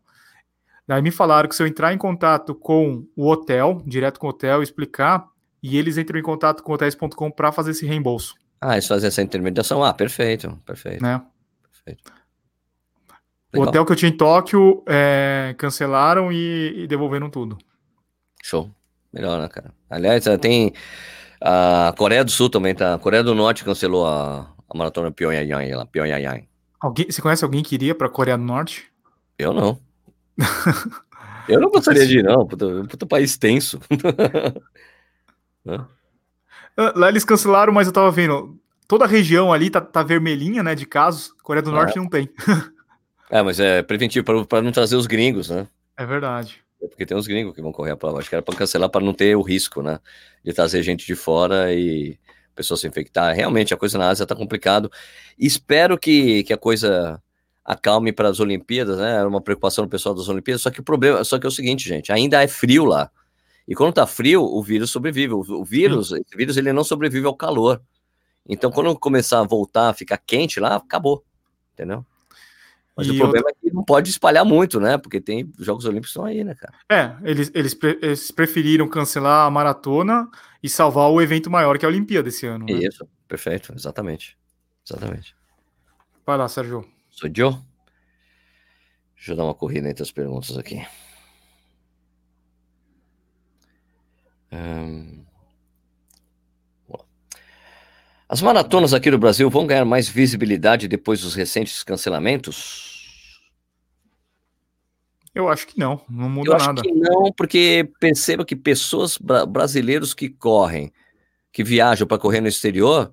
Daí me falaram que se eu entrar em contato com o hotel, direto com o hotel, explicar, e eles entram em contato com hotéis.com para fazer esse reembolso. Ah, eles fazem essa intermediação. Ah, perfeito, perfeito. Né? perfeito. O hotel que eu tinha em Tóquio é, cancelaram e, e, devolveram tudo. Show. Melhor, né, cara? Aliás, tem a Coreia do Sul também tá. A Coreia do Norte cancelou a, a maratona Pyongyang lá, Pyongyang. Alguém, você conhece alguém que iria para a Coreia do Norte? Eu não. eu não gostaria de ir, não. Puta, puta país tenso. Ah, lá eles cancelaram, mas eu tava vendo. Toda a região ali tá, tá vermelhinha, né? De casos. Coreia do Norte é. não tem. é, mas é preventivo para não trazer os gringos, né? É verdade. É porque tem uns gringos que vão correr a prova. Acho que era para cancelar para não ter o risco, né? De trazer gente de fora e pessoa se infectar. Realmente a coisa na Ásia tá complicado. Espero que, que a coisa acalme para as Olimpíadas, né? Era uma preocupação do pessoal das Olimpíadas. Só que o problema, só que é o seguinte, gente, ainda é frio lá. E quando tá frio, o vírus sobrevive. O, vírus, esse vírus, ele não sobrevive ao calor. Então, quando começar a voltar, a ficar quente lá, acabou. Entendeu? Mas e o problema é que não pode espalhar muito, né? Porque tem Jogos Olímpicos estão aí, né, cara? É, eles, eles, pre eles, preferiram cancelar a maratona e salvar o evento maior que é a Olimpíada esse ano. Né? Isso, perfeito, exatamente. Exatamente. Vai lá, Sérgio. Sou Joe. Deixa eu dar uma corrida entre as perguntas aqui. Um... As maratonas aqui no Brasil vão ganhar mais visibilidade depois dos recentes cancelamentos? Eu acho que não, não muda Eu acho nada. Que não, porque perceba que pessoas bra brasileiros que correm, que viajam para correr no exterior,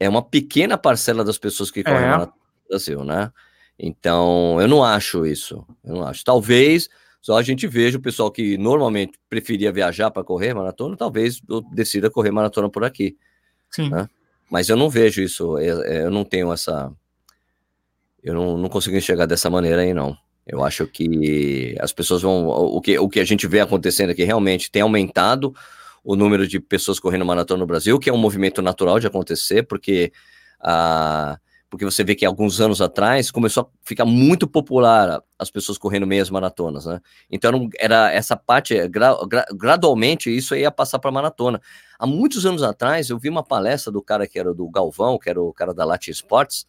é uma pequena parcela das pessoas que correm é. no Brasil, né? Então, eu não acho isso. Eu não acho. Talvez só a gente veja o pessoal que normalmente preferia viajar para correr maratona, talvez decida correr maratona por aqui. Sim. Né? Mas eu não vejo isso, eu, é, é, eu não tenho essa. Eu não, não consigo enxergar dessa maneira aí, não. Eu acho que as pessoas vão. O que, o que a gente vê acontecendo aqui realmente tem aumentado o número de pessoas correndo maratona no Brasil, que é um movimento natural de acontecer, porque a porque você vê que alguns anos atrás começou a ficar muito popular as pessoas correndo meias maratonas, né? Então era essa parte, gra, gra, gradualmente, isso ia passar para maratona. Há muitos anos atrás, eu vi uma palestra do cara que era do Galvão, que era o cara da Latin Sports,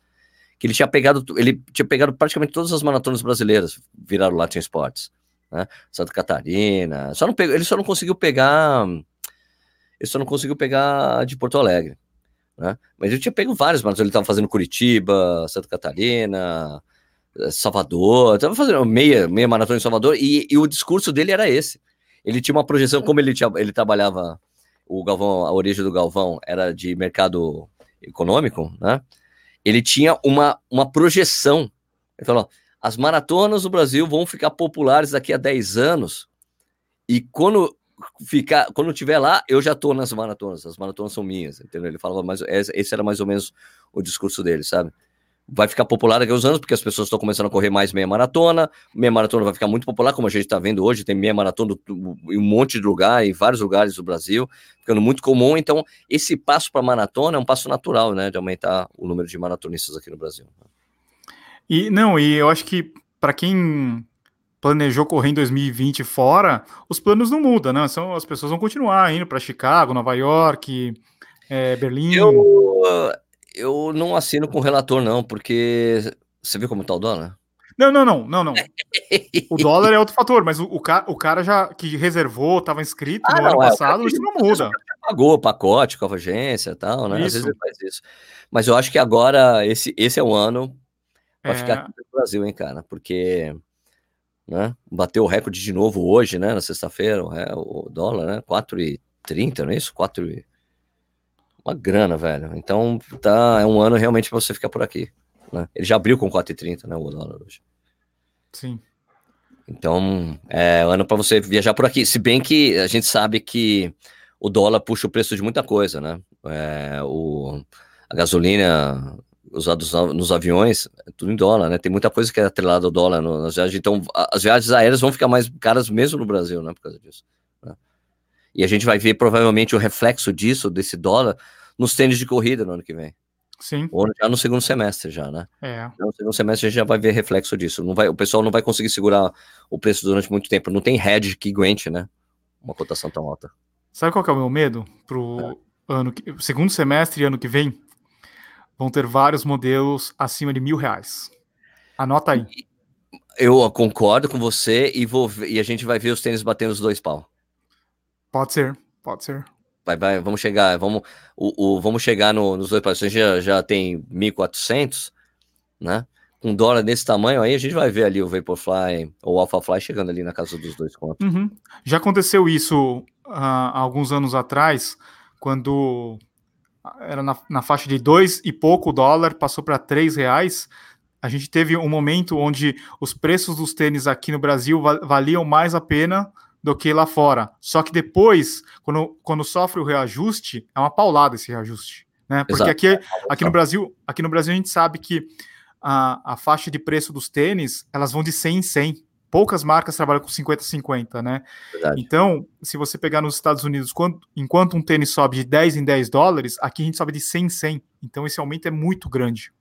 que ele tinha pegado, ele tinha pegado praticamente todas as maratonas brasileiras, viraram Latin Sports, né? Santa Catarina, só não pegou, ele só não conseguiu pegar, ele só não conseguiu pegar de Porto Alegre. Né? Mas eu tinha pego vários, mas ele estava fazendo Curitiba, Santa Catarina, Salvador, estava fazendo meia, meia maratona em Salvador, e, e, o discurso dele era esse. Ele tinha uma projeção, como ele, tinha, ele trabalhava, o Galvão, a origem do Galvão era de mercado econômico, né? Ele tinha uma, uma projeção. Ele falou: as maratonas do Brasil vão ficar populares daqui a 10 anos, e quando ficar, quando tiver lá, eu já tô nas maratonas, as maratonas são minhas, entendeu? Ele falava mais, esse era mais ou menos o discurso dele, sabe? Vai ficar popular daqui a uns anos, porque as pessoas estão começando a correr mais meia maratona, meia maratona vai ficar muito popular, como a gente está vendo hoje, tem meia maratona em um monte de lugar, em vários lugares do Brasil, ficando muito comum, então esse passo para maratona é um passo natural, né, de aumentar o número de maratonistas aqui no Brasil. E não, e eu acho que para quem planejou correr em 2020 fora, os planos não mudam, né? São, as pessoas vão continuar indo para Chicago, Nova York, é, Berlim. Eu, eu não assino com o relator, não, porque você viu como tá o dólar? Não, não, não, não, não. O dólar é outro fator, mas o, o, cara, o cara já que reservou, estava inscrito ah, no não, ano é, passado, isso não muda. pagou o pacote com a agência e tal, né? Isso. Às vezes ele faz isso. Mas eu acho que agora esse, esse é o ano para é... ficar no Brasil, hein, cara? Porque né, bateu o recorde de novo hoje, né? Na sexta-feira, o, o dólar, né? 4,30, não é isso? 4 e... Uma grana, velho. Então, tá, é um ano realmente para você ficar por aqui. Né? Ele já abriu com 4,30, né? O dólar hoje. Sim. Então, é um ano para você viajar por aqui. Se bem que a gente sabe que o dólar puxa o preço de muita coisa, né? É, o, a gasolina usada nos aviões é tudo em dólar, né? Tem muita coisa que é atrelada ao dólar nas viagens. Então, as viagens aéreas vão ficar mais caras mesmo no Brasil, né? Por causa disso. Né? E a gente vai ver provavelmente o reflexo disso, desse dólar, nos tênis de corrida no ano que vem. Sim. Ou já no segundo semestre, já, né? É. No segundo semestre a gente já vai ver reflexo disso. Não vai, o pessoal não vai conseguir segurar o preço durante muito tempo. Não tem hedge que aguente, né? Uma cotação tão alta. Sabe qual é o meu medo pro é. ano que, segundo semestre e ano que vem? Vão ter vários modelos acima de mil reais. Anota aí. Eu concordo com você e, vou, e a gente vai ver os tênis batendo os dois pau. Pode ser, pode ser. Vai, vai, vamos chegar, vamos, o, o vamos chegar no, nos dois países. Já, já tem 1.400, né? Com um dólar desse tamanho, aí a gente vai ver ali o Vaporfly ou o Alphafly chegando ali na casa dos dois contos. Uhum. Já aconteceu isso uh, há alguns anos atrás, quando era na, na faixa de dois e pouco dólar, passou para três reais. A gente teve um momento onde os preços dos tênis aqui no Brasil valiam mais a pena do que lá fora. Só que depois, quando, quando sofre o reajuste, é uma paulada esse reajuste. Né? Porque aqui, aqui, no Brasil, aqui no Brasil a gente sabe que a, a faixa de preço dos tênis, elas vão de 100 em 100. Poucas marcas trabalham com 50 50, né? Verdade. Então, se você pegar nos Estados Unidos, quando, enquanto um tênis sobe de 10 em 10 dólares, aqui a gente sobe de 100 em 100. Então, esse aumento é muito grande.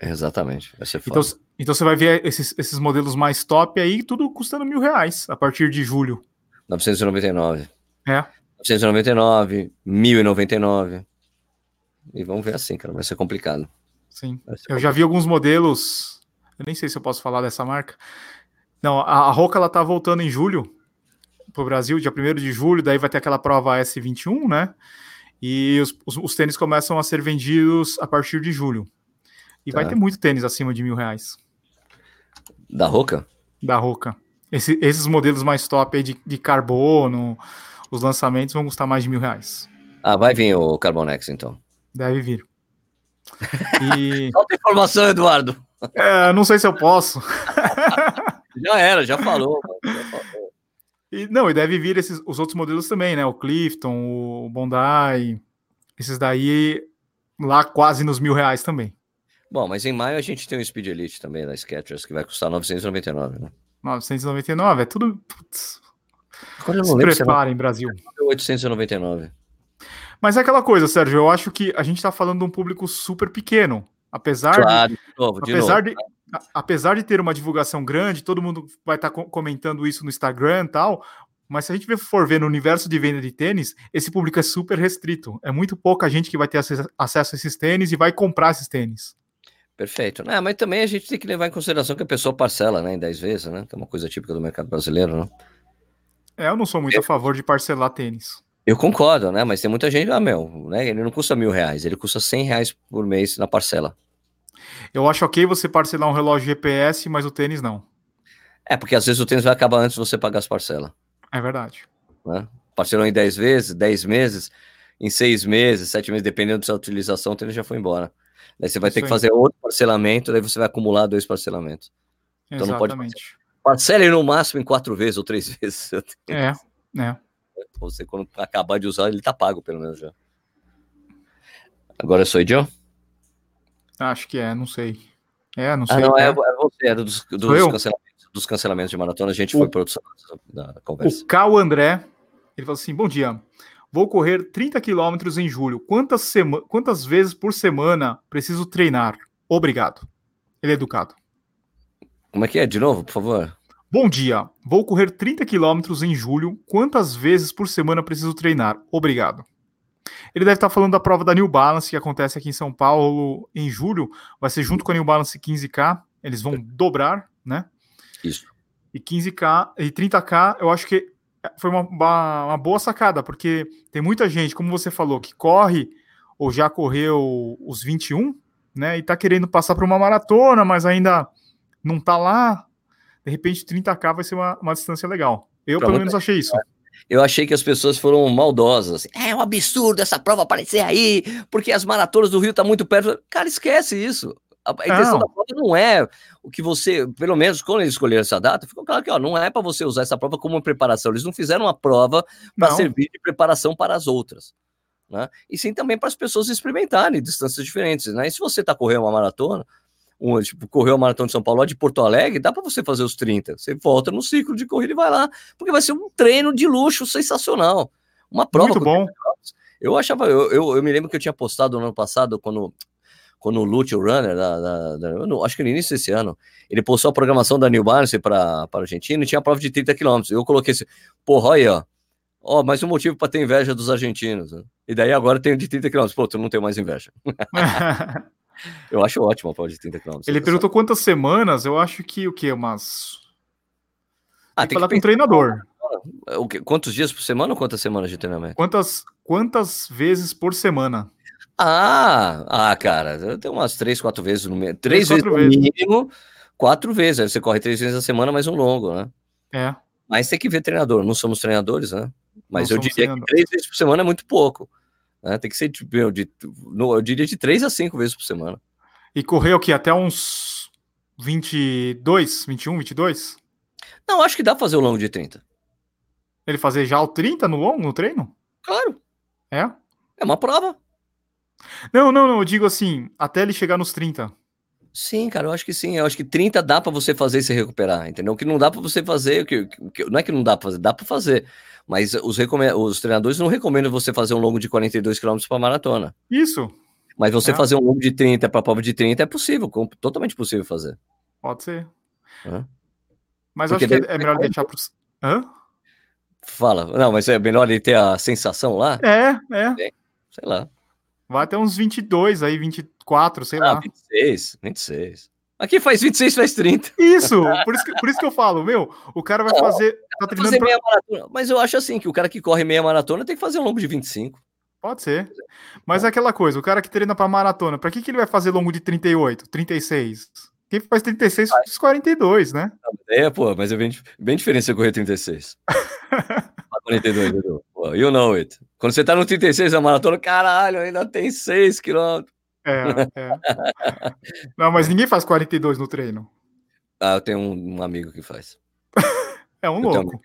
Exatamente. Então, então você vai ver esses, esses modelos mais top aí, tudo custando mil reais a partir de julho. 999. É. 999, 1099. E vamos ver assim, cara. Vai ser complicado. Sim. Ser eu complicado. já vi alguns modelos. Eu nem sei se eu posso falar dessa marca. Não, a, a Roca ela tá voltando em julho pro Brasil, dia 1 de julho. Daí vai ter aquela prova S21, né? E os, os, os tênis começam a ser vendidos a partir de julho. E tá. vai ter muito tênis acima de mil reais. Da Roca? Da Roca. Esse, esses modelos mais top aí de, de carbono, os lançamentos vão custar mais de mil reais. Ah, vai vir o Carbonex então. Deve vir. E... Falta informação, Eduardo. É, não sei se eu posso. já era, já falou. Já falou. E, não, e deve vir esses, os outros modelos também, né? O Clifton, o Bondi, esses daí lá quase nos mil reais também. Bom, mas em maio a gente tem o Speed Elite também da Skechers, que vai custar 999, né? 999, é tudo. Putz. Agora eu não Se lembro preparem, se Brasil. 899. Mas é aquela coisa, Sérgio, eu acho que a gente está falando de um público super pequeno. Apesar claro, de, de, novo, de apesar novo. de apesar de ter uma divulgação grande, todo mundo vai estar tá comentando isso no Instagram e tal, mas se a gente for ver no universo de venda de tênis, esse público é super restrito. É muito pouca gente que vai ter acesso a esses tênis e vai comprar esses tênis. Perfeito. Não, mas também a gente tem que levar em consideração que a pessoa parcela, né, em 10 vezes, né? Que é uma coisa típica do mercado brasileiro, né? É, eu não sou muito eu... a favor de parcelar tênis. Eu concordo, né? Mas tem muita gente, ah, meu, né? Ele não custa mil reais, ele custa 100 reais por mês na parcela. Eu acho ok você parcelar um relógio GPS, mas o tênis não. É, porque às vezes o tênis vai acabar antes de você pagar as parcelas. É verdade. Né? Parcelou em 10 vezes, 10 meses, em 6 meses, 7 meses, dependendo da sua utilização, o tênis já foi embora. Daí você vai Isso ter que fazer outro parcelamento, daí você vai acumular dois parcelamentos. Então Exatamente. não pode parcele no máximo em quatro vezes ou três vezes. É, é. Você, quando acabar de usar, ele tá pago, pelo menos já. Agora sou eu? Acho que é, não sei. É, não sei. Ah, não, é, é você, é dos, dos cancelamentos, dos cancelamentos de maratona, a gente o, foi para da conversa. O Cal André, ele falou assim: bom dia. Vou correr 30 quilômetros em julho. Quantas, sema... Quantas vezes por semana preciso treinar? Obrigado. Ele é educado. Como é que é? De novo, por favor. Bom dia. Vou correr 30 quilômetros em julho. Quantas vezes por semana preciso treinar? Obrigado. Ele deve estar falando da prova da New Balance que acontece aqui em São Paulo em julho. Vai ser junto com a New Balance 15K. Eles vão dobrar, né? Isso. E 15K e 30K, eu acho que foi uma, uma, boa sacada, porque tem muita gente, como você falou, que corre ou já correu os 21, né? E tá querendo passar para uma maratona, mas ainda não tá lá. De repente, 30K vai ser uma, uma distância legal. Eu, pelo menos, achei isso. Eu achei que as pessoas foram maldosas. É um absurdo essa prova aparecer aí, porque as maratonas do Rio tá muito perto. Cara, esquece isso. A intenção da prova não é o que você, pelo menos quando eles escolheram essa data, ficou claro que ó, não é para você usar essa prova como preparação. Eles não fizeram uma prova para servir de preparação para as outras. Né? E sim também para as pessoas experimentarem distâncias diferentes. Né? E se você está correndo uma maratona, um, tipo, correu a maratona de São Paulo de Porto Alegre, dá para você fazer os 30. Você volta no ciclo de corrida e vai lá, porque vai ser um treino de luxo sensacional. Uma prova. Muito bom. Eu achava, eu, eu, eu, me lembro que eu tinha postado no ano passado, quando quando o Lute, o runner, da, da, da, não, acho que no início desse ano, ele postou a programação da New Balance para a Argentina e tinha a prova de 30 km. Eu coloquei assim, porra, aí, ó. Ó, mais um motivo para ter inveja dos argentinos. Né? E daí agora tem de 30 km. Pô, tu não tem mais inveja. eu acho ótimo a prova de 30 km. Ele perguntou quantas semanas, eu acho que o quê? Umas. Ah, tem, tem que falar com o treinador. Quantos dias por semana ou quantas semanas de treinamento? Quantas, quantas vezes por semana? Ah, ah, cara, tem umas três, quatro vezes no mínimo. Três, vezes no mínimo, quatro vezes. Aí você corre três vezes a semana, mais um longo, né? É. Mas tem que ver treinador, não somos treinadores, né? Mas não eu diria que três vezes por semana é muito pouco. Né? Tem que ser, tipo, eu, de, eu diria de três a cinco vezes por semana. E correr o quê? Até uns 22, 21, 22? Não, acho que dá pra fazer o longo de 30. Ele fazer já o 30 no longo, no treino? Claro. É? É uma prova. Não, não, não, eu digo assim, até ele chegar nos 30. Sim, cara, eu acho que sim. Eu acho que 30 dá para você fazer e se recuperar, entendeu? O que não dá para você fazer, que, que, não é que não dá para fazer, dá para fazer. Mas os, os treinadores não recomendam você fazer um longo de 42 km para maratona. Isso. Mas você é. fazer um longo de 30 para prova de 30 é possível, totalmente possível fazer. Pode ser. Hã? Mas Porque acho que é melhor deixar para Hã? Fala. Não, mas é melhor ele ter a sensação lá? É, é. Sei lá. Vai até uns 22 aí, 24, sei ah, lá. 26, 26. Aqui faz 26, faz 30. Isso, por isso que, por isso que eu falo, meu, o cara vai fazer. Tá fazer meia pra... maratona. Mas eu acho assim que o cara que corre meia maratona tem que fazer um longo de 25. Pode ser. Mas é aquela coisa, o cara que treina para maratona, para que, que ele vai fazer longo de 38, 36? Quem faz 36 faz 42, né? É, pô, mas é bem, bem diferente você correr 36. 42, Edu. You know it. Quando você tá no 36 da maratona, caralho, ainda tem 6 quilômetros. É, é. Não, mas ninguém faz 42 no treino. Ah, eu tenho um, um amigo que faz. é um louco.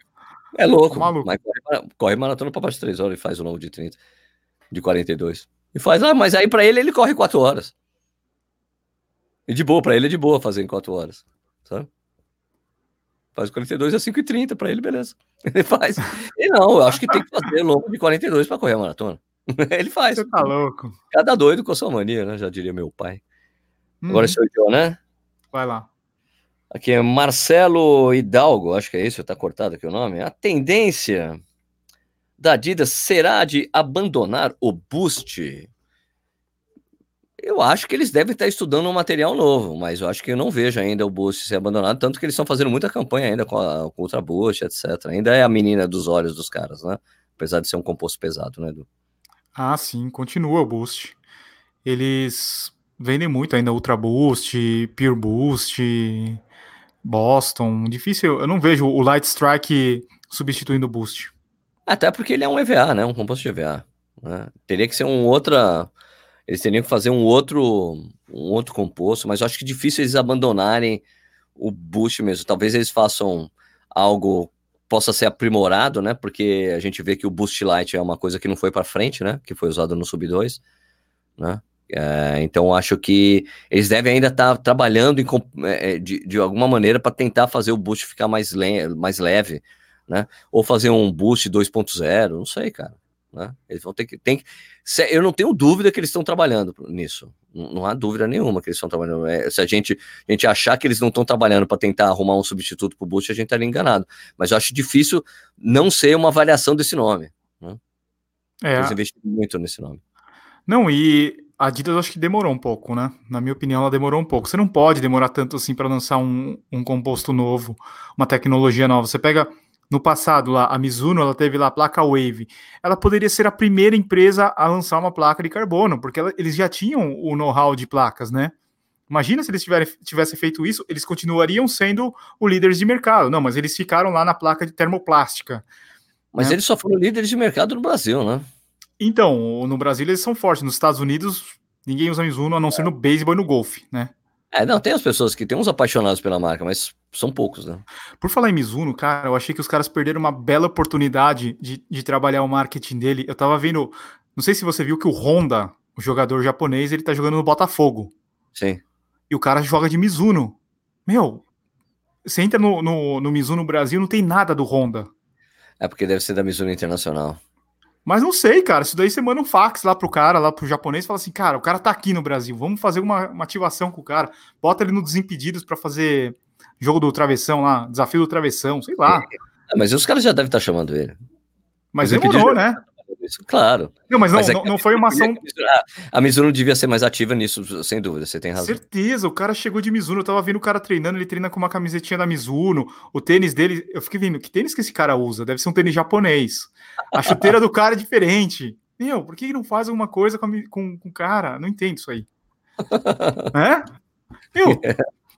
É louco, maluco. mas corre, corre maratona para baixo de 3 horas e faz o longo de 30, de 42. E faz, ah, mas aí para ele, ele corre 4 horas. E de boa, para ele é de boa fazer em 4 horas, sabe? Faz 42 a 5,30 para ele, beleza. Ele faz. E não, eu acho que tem que fazer longo de 42 para correr a maratona. Ele faz. Você tá louco. Cada doido com sua mania, né? Já diria meu pai. Hum. Agora sou eu, né? Vai lá. Aqui é Marcelo Hidalgo, acho que é isso, tá cortado aqui o nome. A tendência da Adidas será de abandonar o Boost eu acho que eles devem estar estudando um material novo, mas eu acho que eu não vejo ainda o Boost ser abandonado, tanto que eles estão fazendo muita campanha ainda com, a, com o Ultra Boost, etc. Ainda é a menina dos olhos dos caras, né? Apesar de ser um composto pesado, né, Edu? Ah, sim, continua o Boost. Eles vendem muito ainda Ultra Boost, Pure Boost, Boston. Difícil, eu não vejo o Light Strike substituindo o Boost. Até porque ele é um EVA, né? Um composto de EVA. Né? Teria que ser um outra eles teriam que fazer um outro, um outro composto, mas eu acho que difícil eles abandonarem o boost mesmo. Talvez eles façam algo possa ser aprimorado, né? Porque a gente vê que o Boost Light é uma coisa que não foi para frente, né? Que foi usado no Sub 2, né? É, então acho que eles devem ainda estar tá trabalhando em, é, de, de alguma maneira para tentar fazer o boost ficar mais, le mais leve, né? Ou fazer um boost 2.0, não sei, cara. Né? Eles vão ter que. Tem, eu não tenho dúvida que eles estão trabalhando nisso. Não, há dúvida nenhuma que eles estão trabalhando. É, se a gente, a gente achar que eles não estão trabalhando para tentar arrumar um substituto para o Boost, a gente estaria enganado. Mas eu acho difícil não ser uma variação desse nome. Né? É. Eles investiram muito nesse nome. Não, e a Adidas acho que demorou um pouco, né? Na minha opinião, ela demorou um pouco. Você não pode demorar tanto assim para lançar um, um composto novo, uma tecnologia nova. Você pega no passado lá, a Mizuno, ela teve lá a placa Wave. Ela poderia ser a primeira empresa a lançar uma placa de carbono, porque ela, eles já tinham o know-how de placas, né? Imagina se eles tivessem feito isso, eles continuariam sendo o líderes de mercado. Não, mas eles ficaram lá na placa de termoplástica. Mas né? eles só foram líderes de mercado no Brasil, né? Então, no Brasil eles são fortes. Nos Estados Unidos, ninguém usa Mizuno a não ser no beisebol e no golfe, né? É, não, tem as pessoas que tem uns apaixonados pela marca, mas são poucos, né? Por falar em Mizuno, cara, eu achei que os caras perderam uma bela oportunidade de, de trabalhar o marketing dele. Eu tava vendo, não sei se você viu que o Honda, o jogador japonês, ele tá jogando no Botafogo. Sim. E o cara joga de Mizuno. Meu, você entra no, no, no Mizuno Brasil, não tem nada do Honda. É porque deve ser da Mizuno Internacional. Mas não sei, cara. Isso daí você manda um fax lá pro cara, lá pro japonês, fala assim, cara, o cara tá aqui no Brasil, vamos fazer uma, uma ativação com o cara. Bota ele no Desimpedidos para fazer jogo do travessão lá, desafio do travessão, sei lá. É, mas os caras já devem estar chamando ele. Mas demorou, né? Isso, claro. Não, mas não, mas é não, não, foi uma ação. A Mizuno devia ser mais ativa nisso, sem dúvida, você tem razão. Certeza, o cara chegou de Mizuno, eu tava vendo o cara treinando, ele treina com uma camisetinha da Mizuno, o tênis dele, eu fiquei vendo, que tênis que esse cara usa? Deve ser um tênis japonês. A chuteira do cara é diferente. Meu, por que não faz alguma coisa com, com, com o cara? Não entendo isso aí. é? Meu,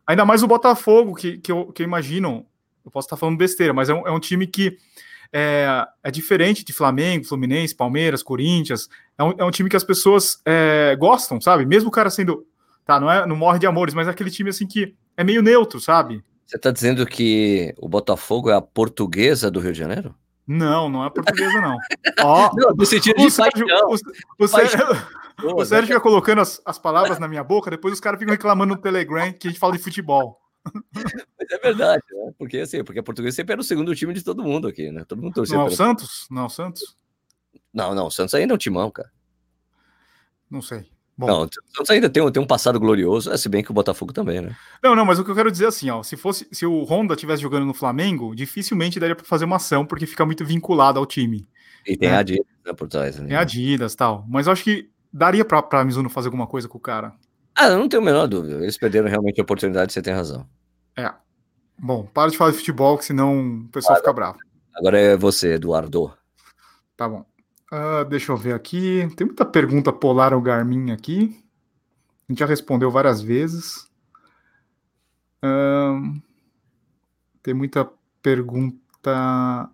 ainda mais o Botafogo, que, que, eu, que eu imagino, eu posso estar falando besteira, mas é um, é um time que é, é, diferente de Flamengo, Fluminense, Palmeiras, Corinthians. É um, é um time que as pessoas é, gostam, sabe? Mesmo o cara sendo. Tá, não, é, não morre de amores, mas é aquele time assim que é meio neutro, sabe? Você tá dizendo que o Botafogo é a portuguesa do Rio de Janeiro? Não, não é portuguesa, não. Ó, não, no sentido o Sérgio, o, o, Sérgio, o Sérgio fica colocando as, as palavras na minha boca, depois os caras ficam reclamando no Telegram que a gente fala de futebol. Mas é verdade, né? Porque assim, porque a portuguesa sempre era o segundo time de todo mundo aqui, né? Todo mundo torcia. Não é o Santos? Não é Santos? Não, não, o Santos ainda é um timão, cara. Não sei. Bom. Não, o Santos ainda tem, tem um passado glorioso, é, se bem que o Botafogo também, né? Não, não, mas o que eu quero dizer é assim, ó, se fosse, se o Honda estivesse jogando no Flamengo, dificilmente daria para fazer uma ação, porque fica muito vinculado ao time. E tem né? Adidas né, por trás. Né? Tem Adidas tal. Mas eu acho que daria pra, pra Mizuno fazer alguma coisa com o cara. Ah, eu não tenho a menor dúvida. Eles perderam realmente a oportunidade, você tem razão. É. Bom, para de falar de futebol, que senão o pessoal fica bravo. Agora é você, Eduardo. Tá bom. Uh, deixa eu ver aqui. Tem muita pergunta polar ao Garmin aqui. A gente já respondeu várias vezes. Uh, tem muita pergunta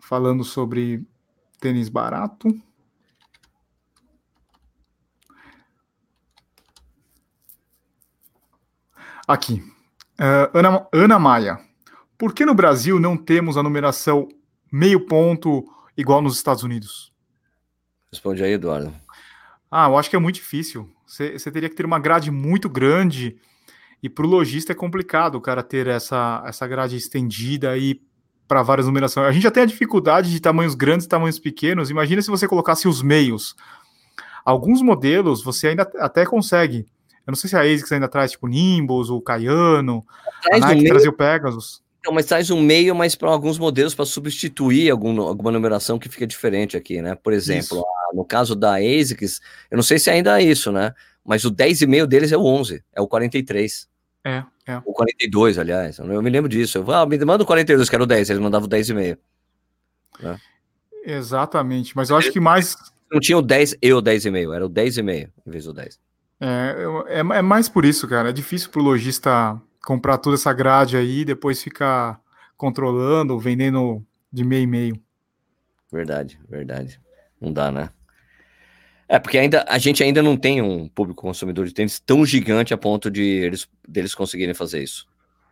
falando sobre tênis barato. Aqui. Uh, Ana, Ana Maia. Por que no Brasil não temos a numeração meio ponto igual nos Estados Unidos? Responde aí, Eduardo. Ah, eu acho que é muito difícil. Você teria que ter uma grade muito grande e para o lojista é complicado o cara ter essa, essa grade estendida aí para várias numerações. A gente já tem a dificuldade de tamanhos grandes e tamanhos pequenos. Imagina se você colocasse os meios. Alguns modelos você ainda até consegue eu não sei se a ASICS ainda traz, tipo, Nimbus, o Cayano, traz a Nike um trazia o Pegasus. Não, mas traz um meio, mas para alguns modelos para substituir algum, alguma numeração que fica diferente aqui, né? Por exemplo, a, no caso da ASICS, eu não sei se ainda é isso, né? Mas o 10,5 deles é o 11, é o 43. É, é. O 42, aliás. Eu me lembro disso. Eu, ah, me manda o 42, que era o 10, eles mandavam o 10,5. Né? Exatamente, mas eu acho que mais. Não tinha o 10 e o 10,5, era o 10,5 em vez do 10. É, é, é mais por isso, cara. É difícil pro lojista comprar toda essa grade aí e depois ficar controlando, vendendo de meio e meio. Verdade, verdade. Não dá, né? É, porque ainda a gente ainda não tem um público consumidor de tênis tão gigante a ponto de eles deles conseguirem fazer isso.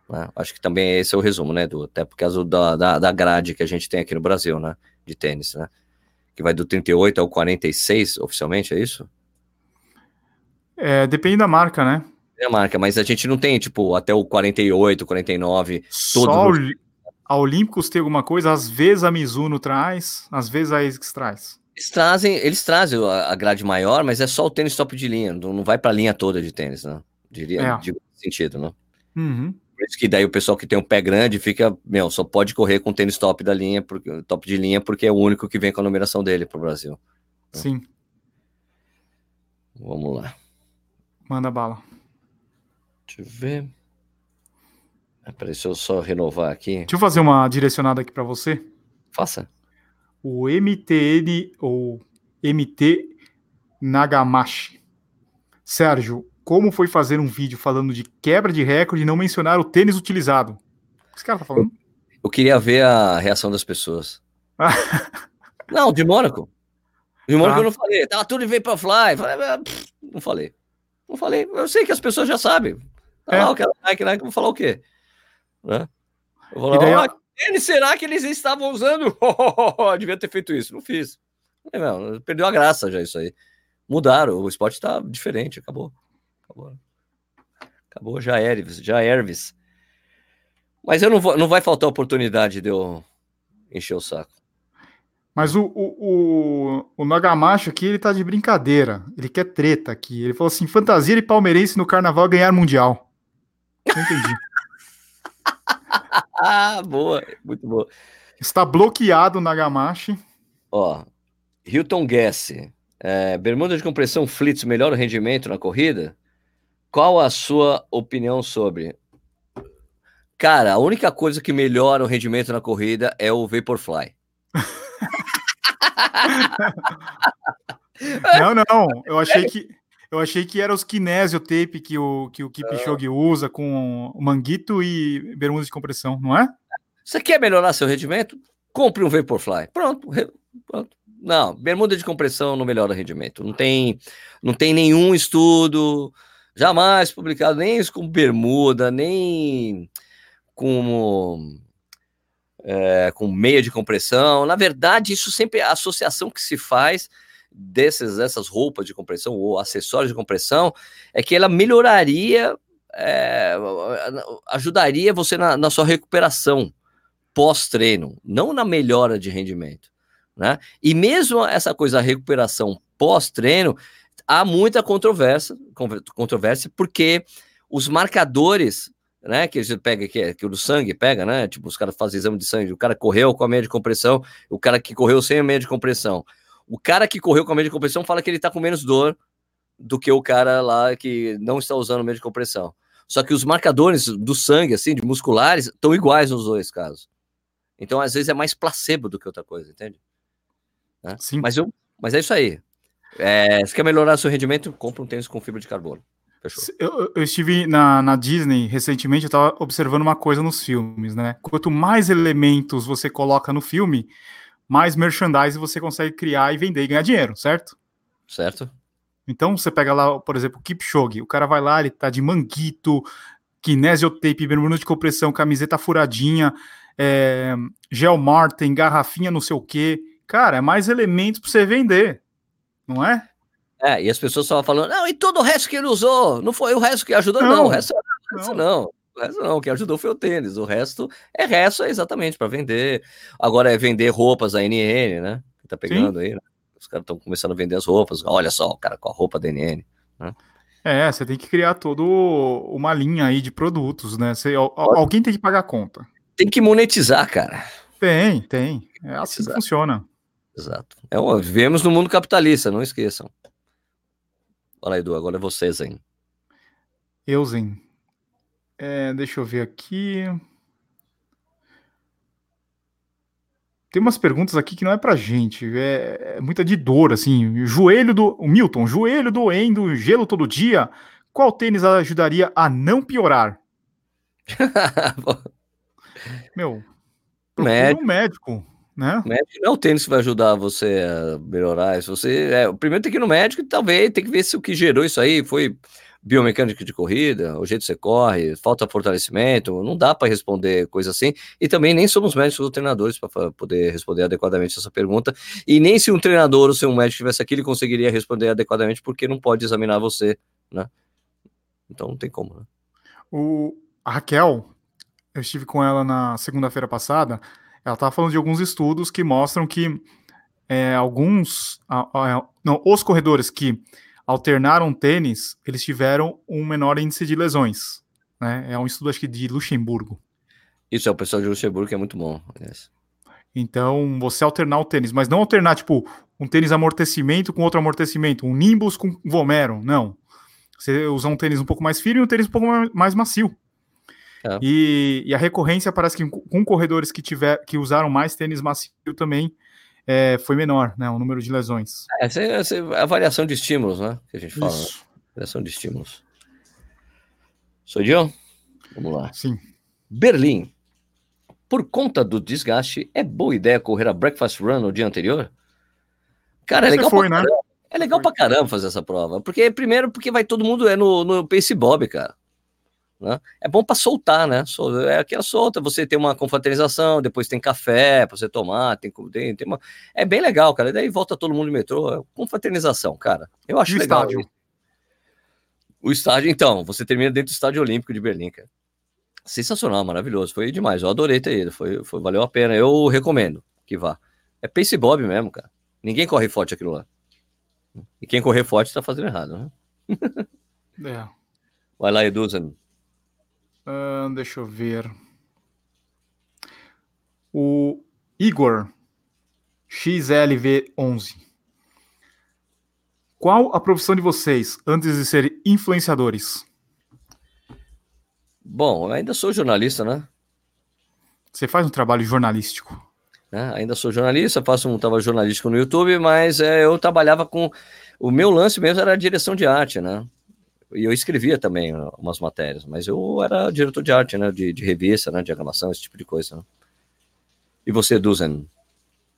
Né? Acho que também esse é o resumo, né, do até por causa da, da, da grade que a gente tem aqui no Brasil, né, de tênis, né, que vai do 38 ao 46 oficialmente, é isso? É, depende da marca, né? É a marca, mas a gente não tem, tipo, até o 48, 49. Só os... a Olímpicos tem alguma coisa, às vezes a Mizuno traz, às vezes a ASICS traz. Eles trazem, eles trazem a grade maior, mas é só o tênis top de linha, não vai para a linha toda de tênis, né? Diria, é. digo sentido, né? Uhum. Por isso que daí o pessoal que tem um pé grande fica, meu, só pode correr com o tênis top da linha, porque, top de linha, porque é o único que vem com a numeração dele para o Brasil. Né? Sim. Vamos lá. Manda bala. Deixa eu ver. Peraí, deixa eu só renovar aqui. Deixa eu fazer uma direcionada aqui para você. Faça. O MTN ou MT Nagamashi. Sérgio, como foi fazer um vídeo falando de quebra de recorde e não mencionar o tênis utilizado? O que esse cara tá falando? Eu, eu queria ver a reação das pessoas. não, de Mônaco. De Mônaco ah. eu não falei. Tava tudo em Vaporfly. Falei, ah, não falei. Não falei. Eu sei que as pessoas já sabem. Tá é. lá, aquela Nike, Nike, vou falar o quê? Né? Eu vou falar, tênis será que eles estavam usando? Devia ter feito isso. Não fiz. Não, perdeu a graça já isso aí. Mudaram, o esporte tá diferente, acabou. Acabou. Acabou, já Erves, já Erves. Mas eu não vou, não vai faltar oportunidade de eu encher o saco. Mas o, o, o, o Nagamacho aqui, ele tá de brincadeira. Ele quer treta aqui. Ele falou assim: fantasia e palmeirense no carnaval ganhar mundial. Não entendi. ah, boa, muito boa. Está bloqueado o Nagamashi. Ó, Hilton Guess. É, bermuda de compressão Flits melhora o rendimento na corrida? Qual a sua opinião sobre? Cara, a única coisa que melhora o rendimento na corrida é o Vaporfly. não, não. Eu achei que eu achei que era os kinésio tape que o que o Kipchoge usa com manguito e bermuda de compressão, não é? Você quer melhorar seu rendimento? Compre um Vaporfly. Pronto, pronto. Não, bermuda de compressão não melhora o rendimento. Não tem, não tem nenhum estudo jamais publicado, nem isso com bermuda, nem com, é, com meia de compressão. Na verdade, isso sempre é a associação que se faz desses, dessas roupas de compressão ou acessórios de compressão é que ela melhoraria, é, ajudaria você na, na sua recuperação pós-treino, não na melhora de rendimento. Né? E mesmo essa coisa, a recuperação pós-treino, há muita controvérsia, controvérsia, porque os marcadores, né, que gente pega, que, que o do sangue pega, né, tipo, os caras fazem exame de sangue, o cara correu com a meia de compressão, o cara que correu sem a meia de compressão. O cara que correu com a meia de compressão fala que ele tá com menos dor do que o cara lá que não está usando meia de compressão. Só que os marcadores do sangue, assim, de musculares, estão iguais nos dois casos. Então, às vezes, é mais placebo do que outra coisa, entende? Né? Sim. Mas, eu, mas é isso aí. É, se quer melhorar seu rendimento, compra um tênis com fibra de carbono. Fechou. Eu, eu estive na, na, Disney recentemente, eu estava observando uma coisa nos filmes, né? Quanto mais elementos você coloca no filme, mais merchandise você consegue criar e vender e ganhar dinheiro, certo? Certo. Então você pega lá, por exemplo, o Kipchoge, o cara vai lá, ele tá de manguito, kinesiotape, bermuda de compressão, camiseta furadinha, é, gel Martin, garrafinha não sei o quê. Cara, é mais elementos para você vender não é? É, e as pessoas estavam falando, não, e todo o resto que ele usou, não foi o resto que ajudou, não, não o resto, o resto não. não. O resto não, o que ajudou foi o tênis. O resto é resto, é exatamente para vender. Agora é vender roupas da NN, né? Que tá pegando Sim. aí, né? Os caras estão começando a vender as roupas. Olha só, o cara com a roupa da NN. Né? É, você tem que criar toda uma linha aí de produtos, né? Você, alguém tem que pagar a conta. Tem que monetizar, cara. Tem, tem. É assim que funciona. Exato. É vivemos no mundo capitalista, não esqueçam. Fala, Edu, agora é você, Zen. Eu, Zen. É, deixa eu ver aqui. Tem umas perguntas aqui que não é pra gente. É, é muita de dor, assim. Joelho do. O Milton, joelho doendo, gelo todo dia. Qual tênis ajudaria a não piorar? Meu, médico. um médico né? O médico não é o tênis que vai ajudar você a melhorar. Se você é, primeiro tem que ir no médico e talvez tem que ver se o que gerou isso aí foi biomecânica de corrida, o jeito que você corre, falta fortalecimento, não dá para responder coisa assim. E também nem somos médicos ou treinadores para poder responder adequadamente essa pergunta. E nem se um treinador ou se um médico tivesse aqui, ele conseguiria responder adequadamente, porque não pode examinar você, né? Então não tem como, né? O a Raquel, eu estive com ela na segunda-feira passada. Ela estava falando de alguns estudos que mostram que é, alguns. não, os corredores que alternaram tênis, eles tiveram um menor índice de lesões. Né? É um estudo, acho que de Luxemburgo. Isso é o pessoal de Luxemburgo que é muito bom. Yes. Então, você alternar o tênis, mas não alternar, tipo, um tênis amortecimento com outro amortecimento, um Nimbus com Vomero, não. Você usar um tênis um pouco mais firme e um tênis um pouco mais macio. É. E, e, a recorrência parece que com corredores que, tiver, que usaram mais tênis macio também é, foi menor, né? O número de lesões. É, essa, essa é a variação de estímulos, né? Que a gente fala. Né? Variação de estímulos. Sou John? Vamos lá. Sim. Berlim. Por conta do desgaste, é boa ideia correr a breakfast run no dia anterior? Cara, é legal foi, pra né? É legal foi. pra caramba fazer essa prova. Porque, primeiro, porque vai todo mundo é no, no Pace Bob, cara. Né? É bom para soltar, né? É aquela solta, você tem uma confraternização, depois tem café para você tomar, tem, tem, tem uma... É bem legal, cara. E daí volta todo mundo de metrô. É confraternização, cara. Eu acho e legal. Estádio? O estádio, então, você termina dentro do Estádio Olímpico de Berlim, cara. Sensacional, maravilhoso. Foi demais. Eu adorei ter ido. Foi, foi, valeu a pena. Eu recomendo que vá. É pace bob mesmo, cara. Ninguém corre forte aquilo lá. E quem correr forte tá fazendo errado, né? é. Vai lá, Eduzan. Uh, deixa eu ver. O Igor XLV11. Qual a profissão de vocês antes de serem influenciadores? Bom, ainda sou jornalista, né? Você faz um trabalho jornalístico. É, ainda sou jornalista, faço um trabalho jornalístico no YouTube, mas é, eu trabalhava com. O meu lance mesmo era a direção de arte, né? E eu escrevia também umas matérias, mas eu era diretor de arte, né? De, de revista, né? De animação, esse tipo de coisa. Né? E você, Duzen?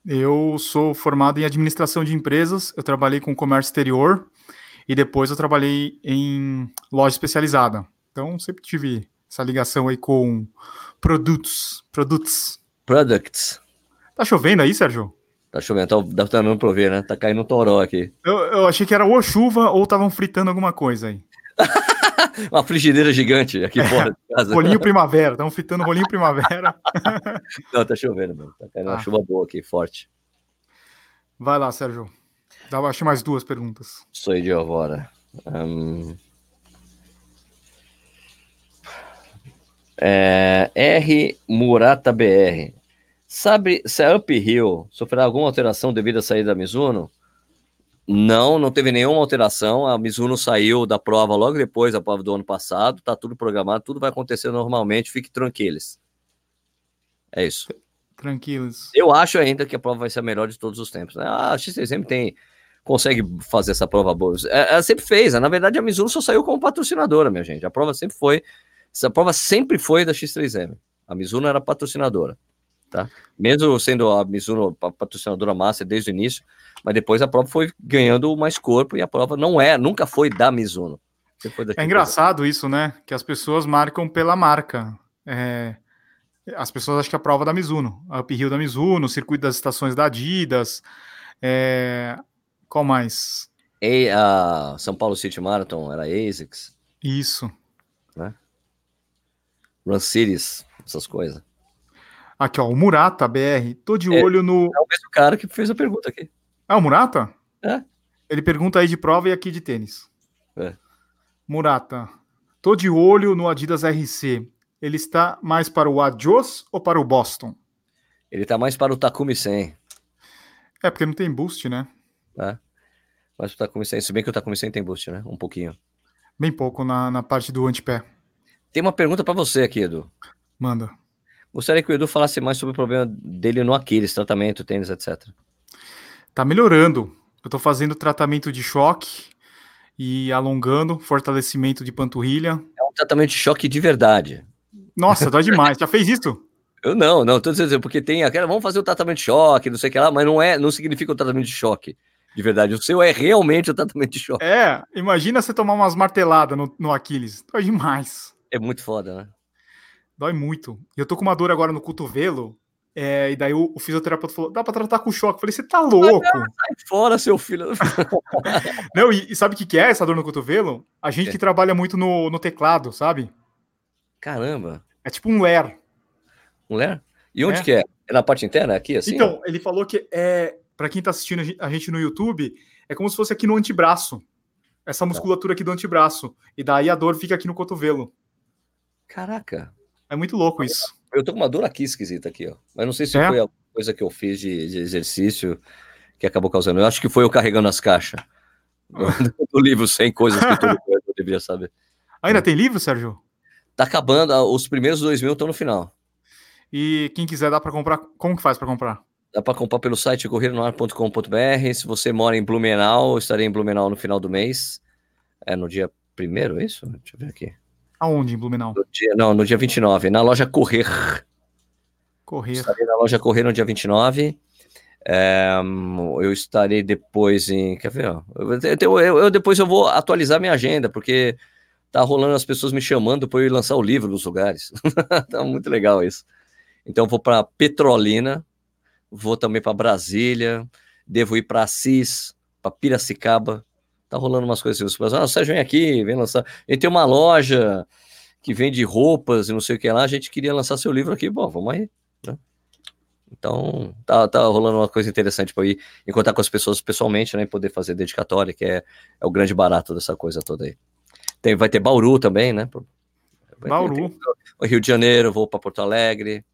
Eu sou formado em administração de empresas, eu trabalhei com comércio exterior e depois eu trabalhei em loja especializada. Então sempre tive essa ligação aí com produtos, produtos. Products. Tá chovendo aí, Sérgio? Tá chovendo, tá, tá dando pra ver, né? Tá caindo um toró aqui. Eu, eu achei que era ou chuva ou estavam fritando alguma coisa aí. Uma frigideira gigante aqui é, fora de casa. Rolinho primavera, estão fritando rolinho primavera. Não, tá chovendo, mano. Tá caindo ah. uma chuva boa aqui, forte. Vai lá, Sérgio. Dá, acho mais duas perguntas. Sou de agora. Um... É, R Murata BR. Sabe se a Uphill sofrerá alguma alteração devido à saída da Mizuno? Não, não teve nenhuma alteração. A Mizuno saiu da prova logo depois da prova do ano passado. Tá tudo programado, tudo vai acontecer normalmente. Fique tranquilos. É isso. Tranquilos. Eu acho ainda que a prova vai ser a melhor de todos os tempos. Né? Ah, a X3M tem consegue fazer essa prova boa. É, ela sempre fez. Né? Na verdade, a Mizuno só saiu como patrocinadora, minha gente. A prova sempre foi. Essa prova sempre foi da X3M. A Mizuno era patrocinadora. Tá? Mesmo sendo a Mizuno patrocinadora massa desde o início, mas depois a prova foi ganhando mais corpo e a prova não é, nunca foi da Mizuno. é engraçado isso, né? Que as pessoas marcam pela marca. É, as pessoas acham que a prova é da Mizuno, a uphill da Mizuno, o circuito das estações da Adidas. É, qual mais? E a São Paulo City Marathon era ASICS. Isso. Né? Run Cities, essas coisas. Aqui, ó, o Murata BR. Tô de é, olho no. É o mesmo cara que fez a pergunta aqui. Ah, o Murata? É. Ele pergunta aí de prova e aqui de tênis. É. Murata. Tô de olho no Adidas RC. Ele está mais para o Adios ou para o Boston? Ele está mais para o Takumi 100. É, porque não tem boost, né? É. Mas o Takumi 100, se bem que o Takumi 100 tem boost, né? Um pouquinho. Bem pouco na, na parte do antepé. Tem uma pergunta para você aqui, Edu. Manda. Gostaria que o Edu falasse mais sobre o problema dele no Aquiles, tratamento, tênis, etc. Tá melhorando. Eu tô fazendo tratamento de choque e alongando, fortalecimento de panturrilha. É um tratamento de choque de verdade. Nossa, dá demais. Já fez isso? Eu não, não, tô dizendo, porque tem aquela, vamos fazer o tratamento de choque, não sei o que lá, mas não é, não significa o tratamento de choque. De verdade, o seu é realmente o tratamento de choque. É, imagina você tomar umas marteladas no, no Aquiles. Dói demais. É muito foda, né? Dói muito. E eu tô com uma dor agora no cotovelo. É, e daí o, o, fisioterapeuta falou: dá pra tratar com choque. Eu falei: você tá louco? sai fora, seu filho. não, e, e sabe o que, que é essa dor no cotovelo? A gente é. que trabalha muito no, no teclado, sabe? Caramba. É tipo um ler. Um ler? E onde é. que é? É na parte interna? Aqui, assim? Então, ele falou que é. Pra quem tá assistindo a gente no YouTube, é como se fosse aqui no antebraço. Essa tá. musculatura aqui do antebraço. E daí a dor fica aqui no cotovelo. Caraca. É muito louco isso. Eu tô com uma dor aqui esquisita aqui, ó. Mas não sei se é? foi a coisa que eu fiz de, de, exercício que acabou causando. Eu acho que foi eu carregando as caixas do, do livro sem coisas que todo mundo deveria saber. Ainda tem livro, Sérgio? Tá acabando, os primeiros dois mil estão no final. E quem quiser dá para comprar, como que faz para comprar? Dá para comprar pelo site corredonoar.com.br. Se você mora em Blumenau, eu estarei em Blumenau no final do mês. É no dia primeiro, é isso? Deixa eu ver aqui. Aonde, em Blumenau? No dia, não, no dia 29, na loja Correr. Correr. Estarei na loja Correr no dia 29. É, eu estarei depois em. Quer ver? Eu, eu, eu, depois eu vou atualizar minha agenda, porque tá rolando as pessoas me chamando para eu ir lançar o livro nos lugares. tá muito legal isso. Então eu vou para Petrolina, vou também para Brasília, devo ir para Assis, para Piracicaba, tá rolando umas coisas assim. Ah, o Sérgio vem aqui, vem lançar. Ele tem uma loja que vende roupas e não sei o que lá, a gente queria lançar seu livro aqui, bom, vamos aí. Né? Então, tá, tá rolando uma coisa interessante para ir encontrar com as pessoas pessoalmente, né, e poder fazer dedicatória, que é, é o grande barato dessa coisa toda aí. Tem, vai ter Bauru também, né? Vai Bauru. Ter, Rio de Janeiro, vou para Porto Alegre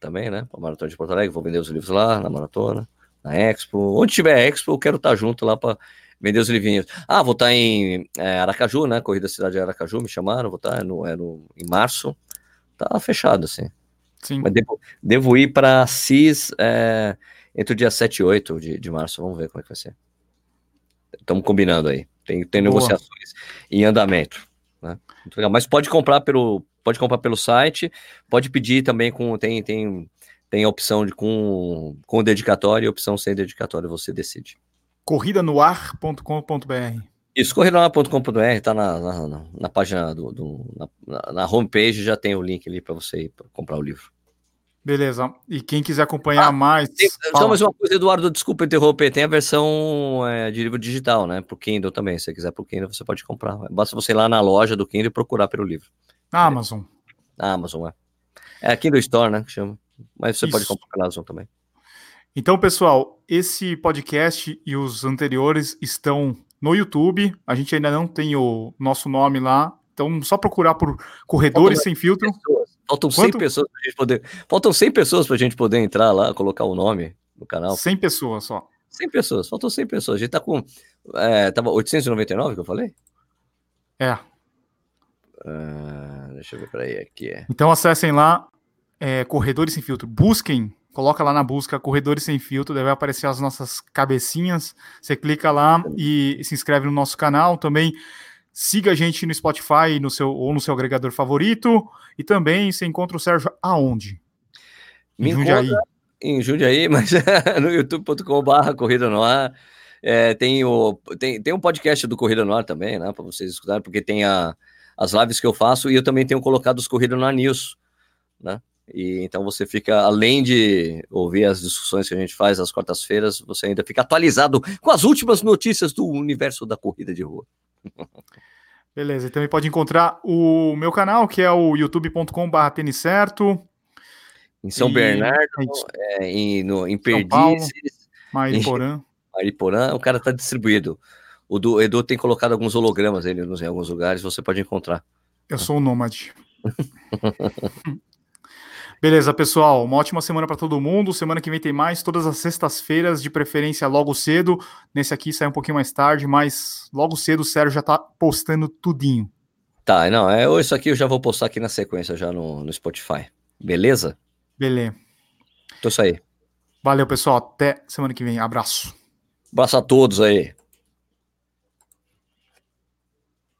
também, né? Para Maratona de Porto Alegre, vou vender os livros lá na maratona, na Expo. Onde tiver Expo, eu quero estar tá junto lá para vender os livrinhos. Ah, vou estar em é, Aracaju, né? Corrida Cidade de Aracaju, me chamaram, vou estar tá no, é no, em março. Tá fechado, assim. Sim. Mas devo, devo ir para CIS é, entre o dia 7 e 8 de, de março. Vamos ver como é que vai ser. Estamos combinando aí. Tem, tem negociações em andamento. Né? Mas pode comprar pelo pode comprar pelo site, pode pedir também com tem tem tem a opção de com com dedicatório e opção sem dedicatório, você decide corridanoar.com.br. Isso, corridanoar.com.br, está na, na, na, página do, do na, na, homepage, já tem o link ali para você ir comprar o livro. Beleza. E quem quiser acompanhar ah, mais. Tem, só mais uma coisa, Eduardo, desculpa interromper. Tem a versão é, de livro digital, né? Pro Kindle também. Se você quiser pro Kindle, você pode comprar. Basta você ir lá na loja do Kindle e procurar pelo livro. Na Amazon. Na Amazon, é. É a Kindle Store, né? Que chama. Mas você Isso. pode comprar pela Amazon também. Então, pessoal, esse podcast e os anteriores estão no YouTube. A gente ainda não tem o nosso nome lá. Então, só procurar por Corredores Sem Filtro. Pessoas. Faltam 100 Quanto? pessoas para gente poder. Faltam 100 pessoas para a gente poder entrar lá, colocar o nome no canal. 100 pessoas só. 100 pessoas, faltam 100 pessoas. A gente tá com. É, tava 899 que eu falei? É. Uh, deixa eu ver para aí aqui. É. Então acessem lá, é, Corredores Sem Filtro. Busquem coloca lá na busca Corredores Sem Filtro, deve aparecer as nossas cabecinhas. Você clica lá e se inscreve no nosso canal. Também siga a gente no Spotify no seu, ou no seu agregador favorito. E também você encontra o Sérgio aonde? Me em Jundiaí. Em Jundiaí, mas no youtube.com.br Corrida no Ar. É, tem, o, tem, tem um podcast do Corrida no Ar também, né? Para vocês escutarem, porque tem a, as lives que eu faço e eu também tenho colocado os Corrida no Ar News, né? E então você fica, além de ouvir as discussões que a gente faz às quartas-feiras, você ainda fica atualizado com as últimas notícias do universo da corrida de rua. Beleza, então também pode encontrar o meu canal, que é o youtube.com.br tênis certo. Em São e... Bernardo, é, em, no, em Perdizes. Mariporã. Mariporã, o cara está distribuído. O do Edu tem colocado alguns hologramas ele em alguns lugares, você pode encontrar. Eu sou o nômade. Beleza, pessoal. Uma ótima semana para todo mundo. Semana que vem tem mais, todas as sextas-feiras, de preferência logo cedo. Nesse aqui sai um pouquinho mais tarde, mas logo cedo o Sérgio já tá postando tudinho. Tá, não, é isso aqui eu já vou postar aqui na sequência já no, no Spotify. Beleza? Beleza. Então é isso aí. Valeu, pessoal. Até semana que vem. Abraço. Abraço a todos aí.